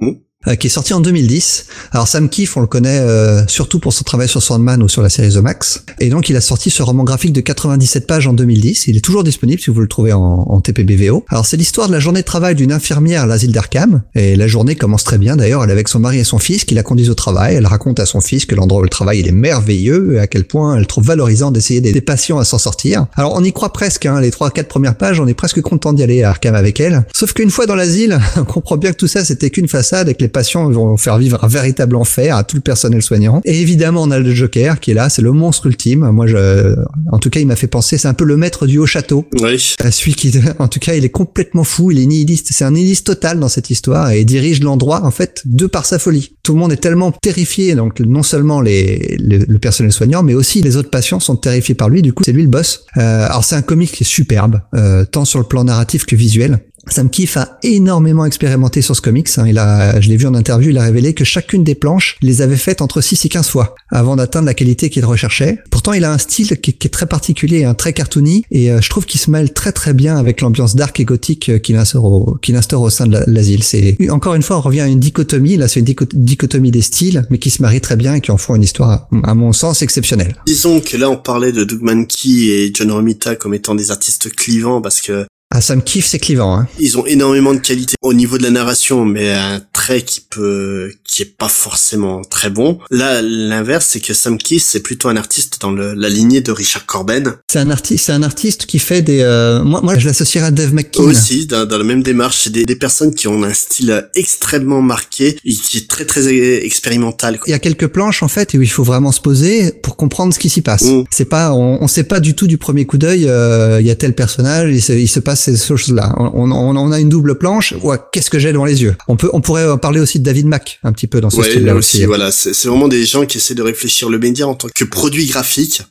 Speaker 3: Mm.
Speaker 2: Euh, qui est sorti en 2010. Alors Sam Keefe, on le connaît euh, surtout pour son travail sur Sandman ou sur la série The Max. Et donc il a sorti ce roman graphique de 97 pages en 2010. Il est toujours disponible si vous le trouvez en, TPBVO. Alors c'est l'histoire de la journée de travail d'une infirmière à l'asile d'Arkham. Et la journée commence très bien d'ailleurs. Elle est avec son mari et son fils qui la conduisent au travail. Elle raconte à son fils que l'endroit où elle travaille il est merveilleux et à quel point elle trouve valorisant d'essayer des patients à s'en sortir. Alors on y croit presque. Hein, les trois quatre premières pages, on est presque content d'y aller à Arkham avec elle. Sauf qu'une fois dans l'asile, on comprend bien que tout ça c'était qu'une façade et que les patients vont faire vivre un véritable enfer à tout le personnel soignant. Et évidemment, on a le Joker qui est là, c'est le monstre ultime. Moi, je, en tout cas, il m'a fait penser, c'est un peu le maître du haut château.
Speaker 3: Oui.
Speaker 2: Euh, Celui qui, en tout cas, il est complètement fou, il est nihiliste. C'est un nihiliste total dans cette histoire et il dirige l'endroit, en fait, de par sa folie. Tout le monde est tellement terrifié, donc non seulement les, le, le personnel soignant, mais aussi les autres patients sont terrifiés par lui. Du coup, c'est lui le boss. Euh, alors, c'est un comic qui est superbe, euh, tant sur le plan narratif que visuel. Sam Keefe a énormément expérimenté sur ce comics. hein. Il a, je l'ai vu en interview, il a révélé que chacune des planches les avait faites entre 6 et 15 fois avant d'atteindre la qualité qu'il recherchait. Pourtant, il a un style qui, est très particulier, hein, très cartoony, et euh, je trouve qu'il se mêle très très bien avec l'ambiance dark et gothique euh, qu'il instaure, au, sein de la- l'asile. C'est encore une fois, on revient à une dichotomie. Là, c'est une dicho- dichotomie des styles, mais qui se marie très bien et qui en font une histoire, à mon sens, exceptionnelle.
Speaker 3: Disons que là, on parlait de Doug Mankey et John Romita comme étant des artistes clivants parce que
Speaker 2: Ah, Sam Keefe, c'est clivant. Hein.
Speaker 3: ils ont énormément de qualité au niveau de la narration, mais un trait qui peut, qui est pas forcément très bon. Là, l'inverse, c'est que Sam Keith, c'est plutôt un artiste dans le- la lignée de Richard Corben.
Speaker 2: C'est un artiste, c'est un artiste qui fait des. euh, moi, moi, je l'associerais à Dave McKean.
Speaker 3: Aussi, dans, dans la même démarche, c'est des, des personnes qui ont un style extrêmement marqué et qui est très très expérimental. quoi.
Speaker 2: Il y a quelques planches en fait où il faut vraiment se poser pour comprendre ce qui s'y passe.
Speaker 3: Mm.
Speaker 2: C'est pas, on, on sait pas du tout du premier coup d'œil. euh, Il y a tel personnage, il se, il se passe ces choses-là. On, on, on a une double planche. Ouais, qu'est-ce que j'ai devant les yeux? On peut, on pourrait parler aussi de David Mack un petit peu dans ce
Speaker 3: Ouais,
Speaker 2: style-là
Speaker 3: là
Speaker 2: aussi.
Speaker 3: aussi, voilà, c'est vraiment des gens qui essaient de réfléchir le média en tant que produit graphique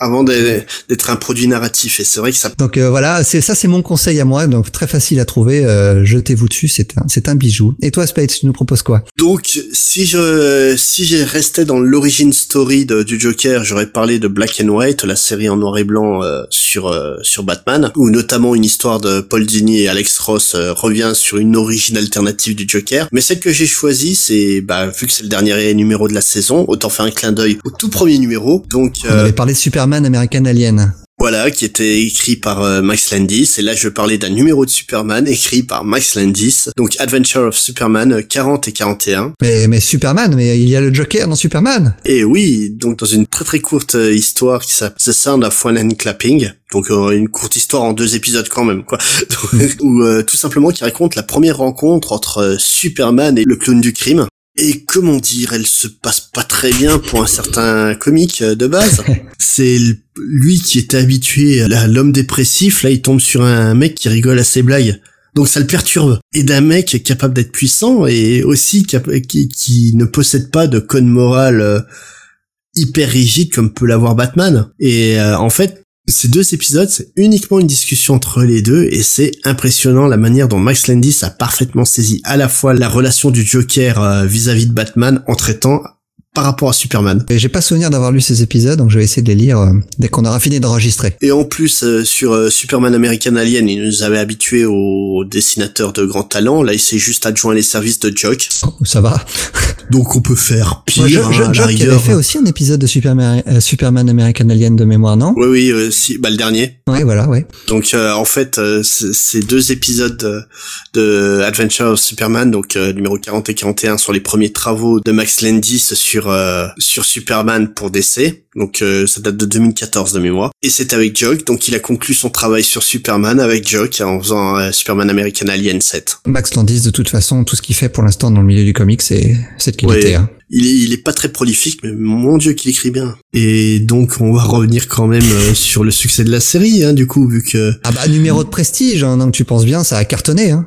Speaker 3: avant d'être un produit narratif. Et c'est vrai que ça
Speaker 2: Donc euh, voilà, c'est ça, c'est mon conseil à moi. Donc très facile à trouver. euh, Jetez-vous dessus, c'est un, c'est un bijou. Et toi, Spade, tu nous proposes quoi?
Speaker 3: Donc, si je si j'ai resté dans l'origine story de- du Joker, j'aurais parlé de Black and White, la série en noir et blanc euh, sur euh, sur Batman, où notamment une histoire de Paul Dini et Alex Ross euh, revient sur une origine alternative du Joker. Mais celle que j'ai choisie, c'est bah vu que c'est le dernier numéro de la saison, autant faire un clin d'œil au tout premier numéro. Donc
Speaker 2: On
Speaker 3: euh,
Speaker 2: avait parlé de Superman American Alien.
Speaker 3: voilà, qui était écrit par euh, Max Landis. Et là, je parler d'un numéro de Superman écrit par Max Landis. Donc Adventure of Superman euh, 40 et 41.
Speaker 2: Mais, mais Superman, mais il y a le Joker dans Superman.
Speaker 3: Et oui, donc dans une très très courte euh, histoire qui s'appelle The Sound of One Hand Clapping, donc euh, une courte histoire en deux épisodes quand même, quoi, ou euh, tout simplement qui raconte la première rencontre entre euh, Superman et le clown du crime. Et comment dire, elle se passe pas très bien pour un certain comique euh, de base. C'est lui qui était habitué à l'homme dépressif, là il tombe sur un mec qui rigole à ses blagues. Donc ça le perturbe. Et d'un mec capable d'être puissant et aussi qui ne possède pas de code moral euh, hyper rigide comme peut l'avoir Batman. Et euh, en fait, ces deux épisodes, c'est uniquement une discussion entre les deux et c'est impressionnant la manière dont Max Landis a parfaitement saisi à la fois la relation du Joker euh, vis-à-vis de Batman en traitant par rapport à Superman.
Speaker 2: Et j'ai pas souvenir d'avoir lu ces épisodes, donc je vais essayer de les lire euh, dès qu'on aura fini d'enregistrer.
Speaker 3: Et en plus, euh, sur euh, Superman American Alien, il nous avait habitués aux dessinateurs de grand talent. Là, il s'est juste adjoint les services de Jock.
Speaker 2: Oh, ça va.
Speaker 3: Donc on peut faire pire,
Speaker 2: Moi, je,
Speaker 3: hein,
Speaker 2: je,
Speaker 3: à la
Speaker 2: Jock avait
Speaker 3: rigueur.
Speaker 2: fait aussi un épisode de Superman, Superman American Alien de mémoire, non?
Speaker 3: Oui, oui, si, bah le dernier.
Speaker 2: Ouais, voilà, ouais.
Speaker 3: Donc en fait, ces deux épisodes de, Adventure of Superman, donc numéro 40 et 41, sur les premiers travaux de Max Landis sur euh, sur Superman pour DC. Donc euh, ça date de 2014 de mémoire. Et c'est avec Jock, donc il a conclu son travail sur Superman avec Jock en faisant euh, Superman American Alien 7.
Speaker 2: Max Landis, de toute façon, tout ce qu'il fait pour l'instant dans le milieu du comic, c'est de qualité.
Speaker 3: Ouais.
Speaker 2: Hein.
Speaker 3: Il est, il est pas très prolifique, mais mon dieu qu'il écrit bien. Et donc on va revenir quand même euh, sur le succès de la série, hein, du coup, vu que...
Speaker 2: Ah bah, numéro de prestige, hein, donc tu penses bien, ça a cartonné. Hein.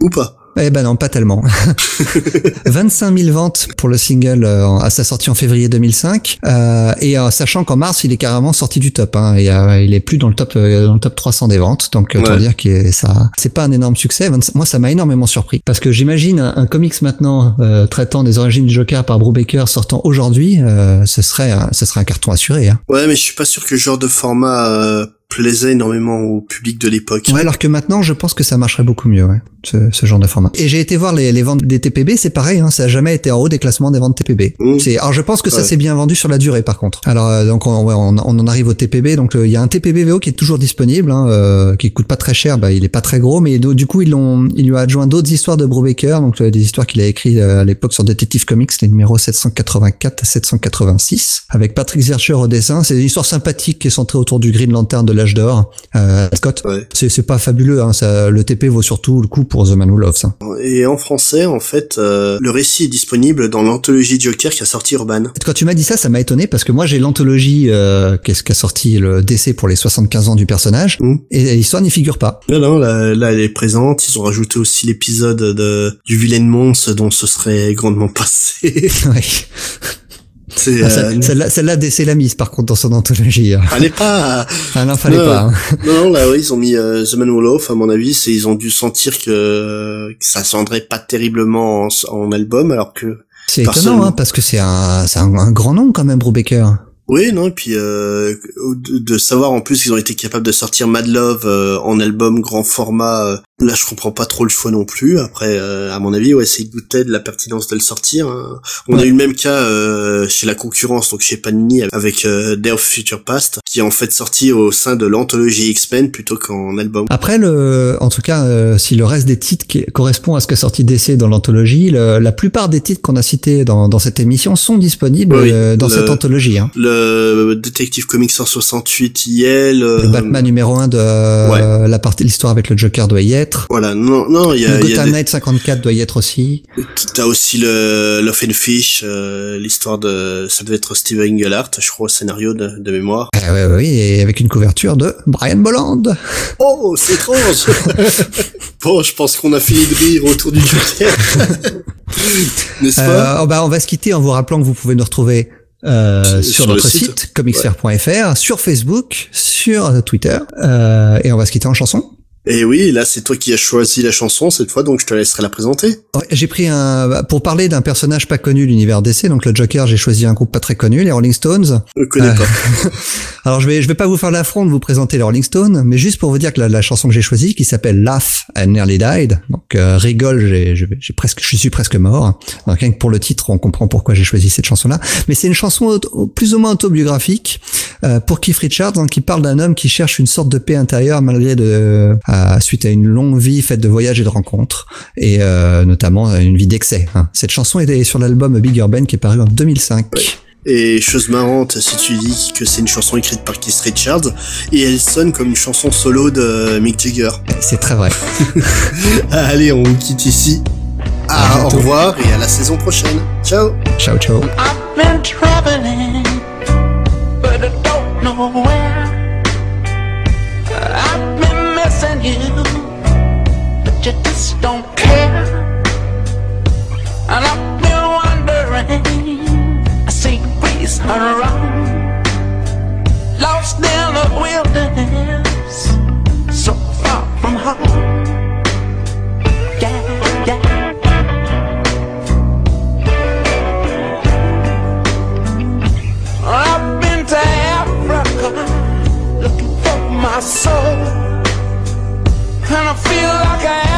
Speaker 3: Ou pas.
Speaker 2: Eh ben non, pas tellement. 25 000 ventes pour le single euh, à sa sortie en février 2005, euh, et euh, sachant qu'en mars il est carrément sorti du top. Hein, et, euh, il est plus dans le top euh, dans le top 300 des ventes, donc
Speaker 3: Ouais.
Speaker 2: dire que ça c'est pas un énorme succès. 25 Moi ça m'a énormément surpris parce que j'imagine un, un comics maintenant euh, traitant des origines du Joker par Brubaker sortant aujourd'hui, euh, ce serait un, ce serait un carton assuré. Hein.
Speaker 3: Ouais, mais je suis pas sûr que ce genre de format euh, plaisait énormément au public de l'époque.
Speaker 2: Ouais, alors que maintenant, je pense que ça marcherait beaucoup mieux, ouais, ce, ce genre de format. Et j'ai été voir les, les ventes des TPB, c'est pareil, hein, ça a jamais été en haut des classements des ventes TPB.
Speaker 3: Mmh.
Speaker 2: C'est, alors je pense que ça s'est bien vendu sur la durée, par contre. Alors euh, donc on, on, on en arrive au TPB, donc euh, il y a un TPB VO qui est toujours disponible, hein, euh, qui coûte pas très cher, bah il est pas très gros, mais do- du coup ils l'ont, ils lui ont adjoint d'autres histoires de Brubaker, donc euh, des histoires qu'il a écrites euh, à l'époque sur Detective Comics, les numéros 784 à 786, avec Patrick Zercher au dessin. C'est une histoire sympathique qui est centrée autour du Green Lantern de l'âge d'or, euh, Scott.
Speaker 3: Ouais.
Speaker 2: C'est pas fabuleux, hein, ça, le TP vaut surtout le coup pour The Man Who Loves. hein.
Speaker 3: Et en français, en fait, euh, le récit est disponible dans l'anthologie Joker qui a sorti Urban.
Speaker 2: Quand tu m'as dit ça, ça m'a étonné parce que moi j'ai l'anthologie euh, qu'est-ce qu'a sorti le DC pour les 75 ans du personnage
Speaker 3: Mm.
Speaker 2: et l'histoire n'y figure pas.
Speaker 3: Non, non, là, là, elle est présente. Ils ont rajouté aussi l'épisode de du vilain monstre dont ce serait grandement passé.
Speaker 2: Ouais.
Speaker 3: C'est,
Speaker 2: Ah,
Speaker 3: euh,
Speaker 2: celle- Celle-là, celle-là, l'a mise par contre dans son anthologie. hein.
Speaker 3: fallait pas.
Speaker 2: Ah non, fallait
Speaker 3: Non.
Speaker 2: pas. hein.
Speaker 3: Non, non, là, oui, ils ont mis euh, The Man Who Loaf, à mon avis, c'est ils ont dû sentir que, que ça sonnerait pas terriblement en, en album, alors que
Speaker 2: C'est étonnant hein, parce que c'est un, c'est un, un grand nom quand même, Brubaker.
Speaker 3: Oui, non, et puis euh, de, de savoir en plus qu'ils ont été capables de sortir Mad Love euh, en album grand format, euh, là je comprends pas trop le choix non plus. Après, euh, à mon avis, ouais, c'est goûtait de la pertinence de le sortir. hein. On a eu le même cas euh, chez la concurrence, donc chez Panini avec euh, Day of Future Past, qui est en fait sorti au sein de l'anthologie X-Men plutôt qu'en album.
Speaker 2: Après, le, en tout cas, euh, si le reste des titres qui correspond à ce qu'a sorti DC dans l'anthologie, la plupart des titres qu'on a cités dans, dans cette émission sont disponibles
Speaker 3: Oui,
Speaker 2: euh, dans
Speaker 3: le-
Speaker 2: cette anthologie. Hein.
Speaker 3: Le Detective Comics 168 y est. Le,
Speaker 2: Le Batman numéro 1 de euh, la partie de l'histoire avec le Joker doit y être.
Speaker 3: Voilà, non, non, il y a,
Speaker 2: le Gotham
Speaker 3: des-
Speaker 2: Knight 54 doit y être aussi.
Speaker 3: T'as aussi le Love and Fish, euh, l'histoire de, ça devait être Steve Englehart, je crois, au scénario de, de mémoire.
Speaker 2: Ah ouais, ouais, oui, et avec une couverture de Brian Bolland.
Speaker 3: Oh, c'est étrange! bon, je pense qu'on a fini de rire autour du Joker. N'est-ce pas?
Speaker 2: Euh, oh, bah, on va se quitter en vous rappelant que vous pouvez nous retrouver euh,
Speaker 3: Sur-
Speaker 2: notre
Speaker 3: site.
Speaker 2: site, comicsfair.fr, sur Facebook, sur Twitter, euh, et on va se quitter en chanson.
Speaker 3: Et oui, là, c'est toi qui as choisi la chanson cette fois, donc je te laisserai la présenter.
Speaker 2: Ouais, J'ai pris un pour parler d'un personnage pas connu de l'univers DC, donc le Joker. J'ai choisi un groupe pas très connu, les Rolling Stones.
Speaker 3: Je connais
Speaker 2: Euh,
Speaker 3: pas.
Speaker 2: Alors je vais je vais pas vous faire l'affront de vous présenter les Rolling Stones, mais juste pour vous dire que la, la chanson que j'ai choisie, qui s'appelle Laugh I Nearly Died, donc euh, rigole, j'ai j'ai presque je suis presque mort. Donc rien que pour le titre, on comprend pourquoi j'ai choisi cette chanson-là. Mais c'est une chanson auto- plus ou moins autobiographique euh, pour Keith Richards, hein, qui parle d'un homme qui cherche une sorte de paix intérieure malgré de suite à une longue vie faite de voyages et de rencontres, et euh, notamment une vie d'excès. hein. Cette chanson est sur l'album Big Urban qui est paru en 2005.
Speaker 3: Et chose marrante, si tu dis que c'est une chanson écrite par Keith Richards, et elle sonne comme une chanson solo de Mick Jagger.
Speaker 2: C'est très vrai.
Speaker 3: Allez, on quitte ici.
Speaker 2: À
Speaker 3: Ah, au revoir et à la saison prochaine. Ciao!
Speaker 2: Ciao ciao.
Speaker 5: I've been just don't care. And I've been wondering, I see breeze around, lost in the wilderness, so far from home. Yeah, yeah. I've been to Africa looking for my soul, and I feel like an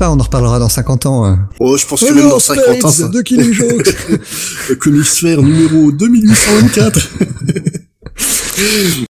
Speaker 2: pas, on en reparlera dans 50 ans. Hein.
Speaker 3: Oh, je pense eh que même dans 50 ans. Ça...
Speaker 2: De Killing Joke.
Speaker 3: Comics numéro 2824.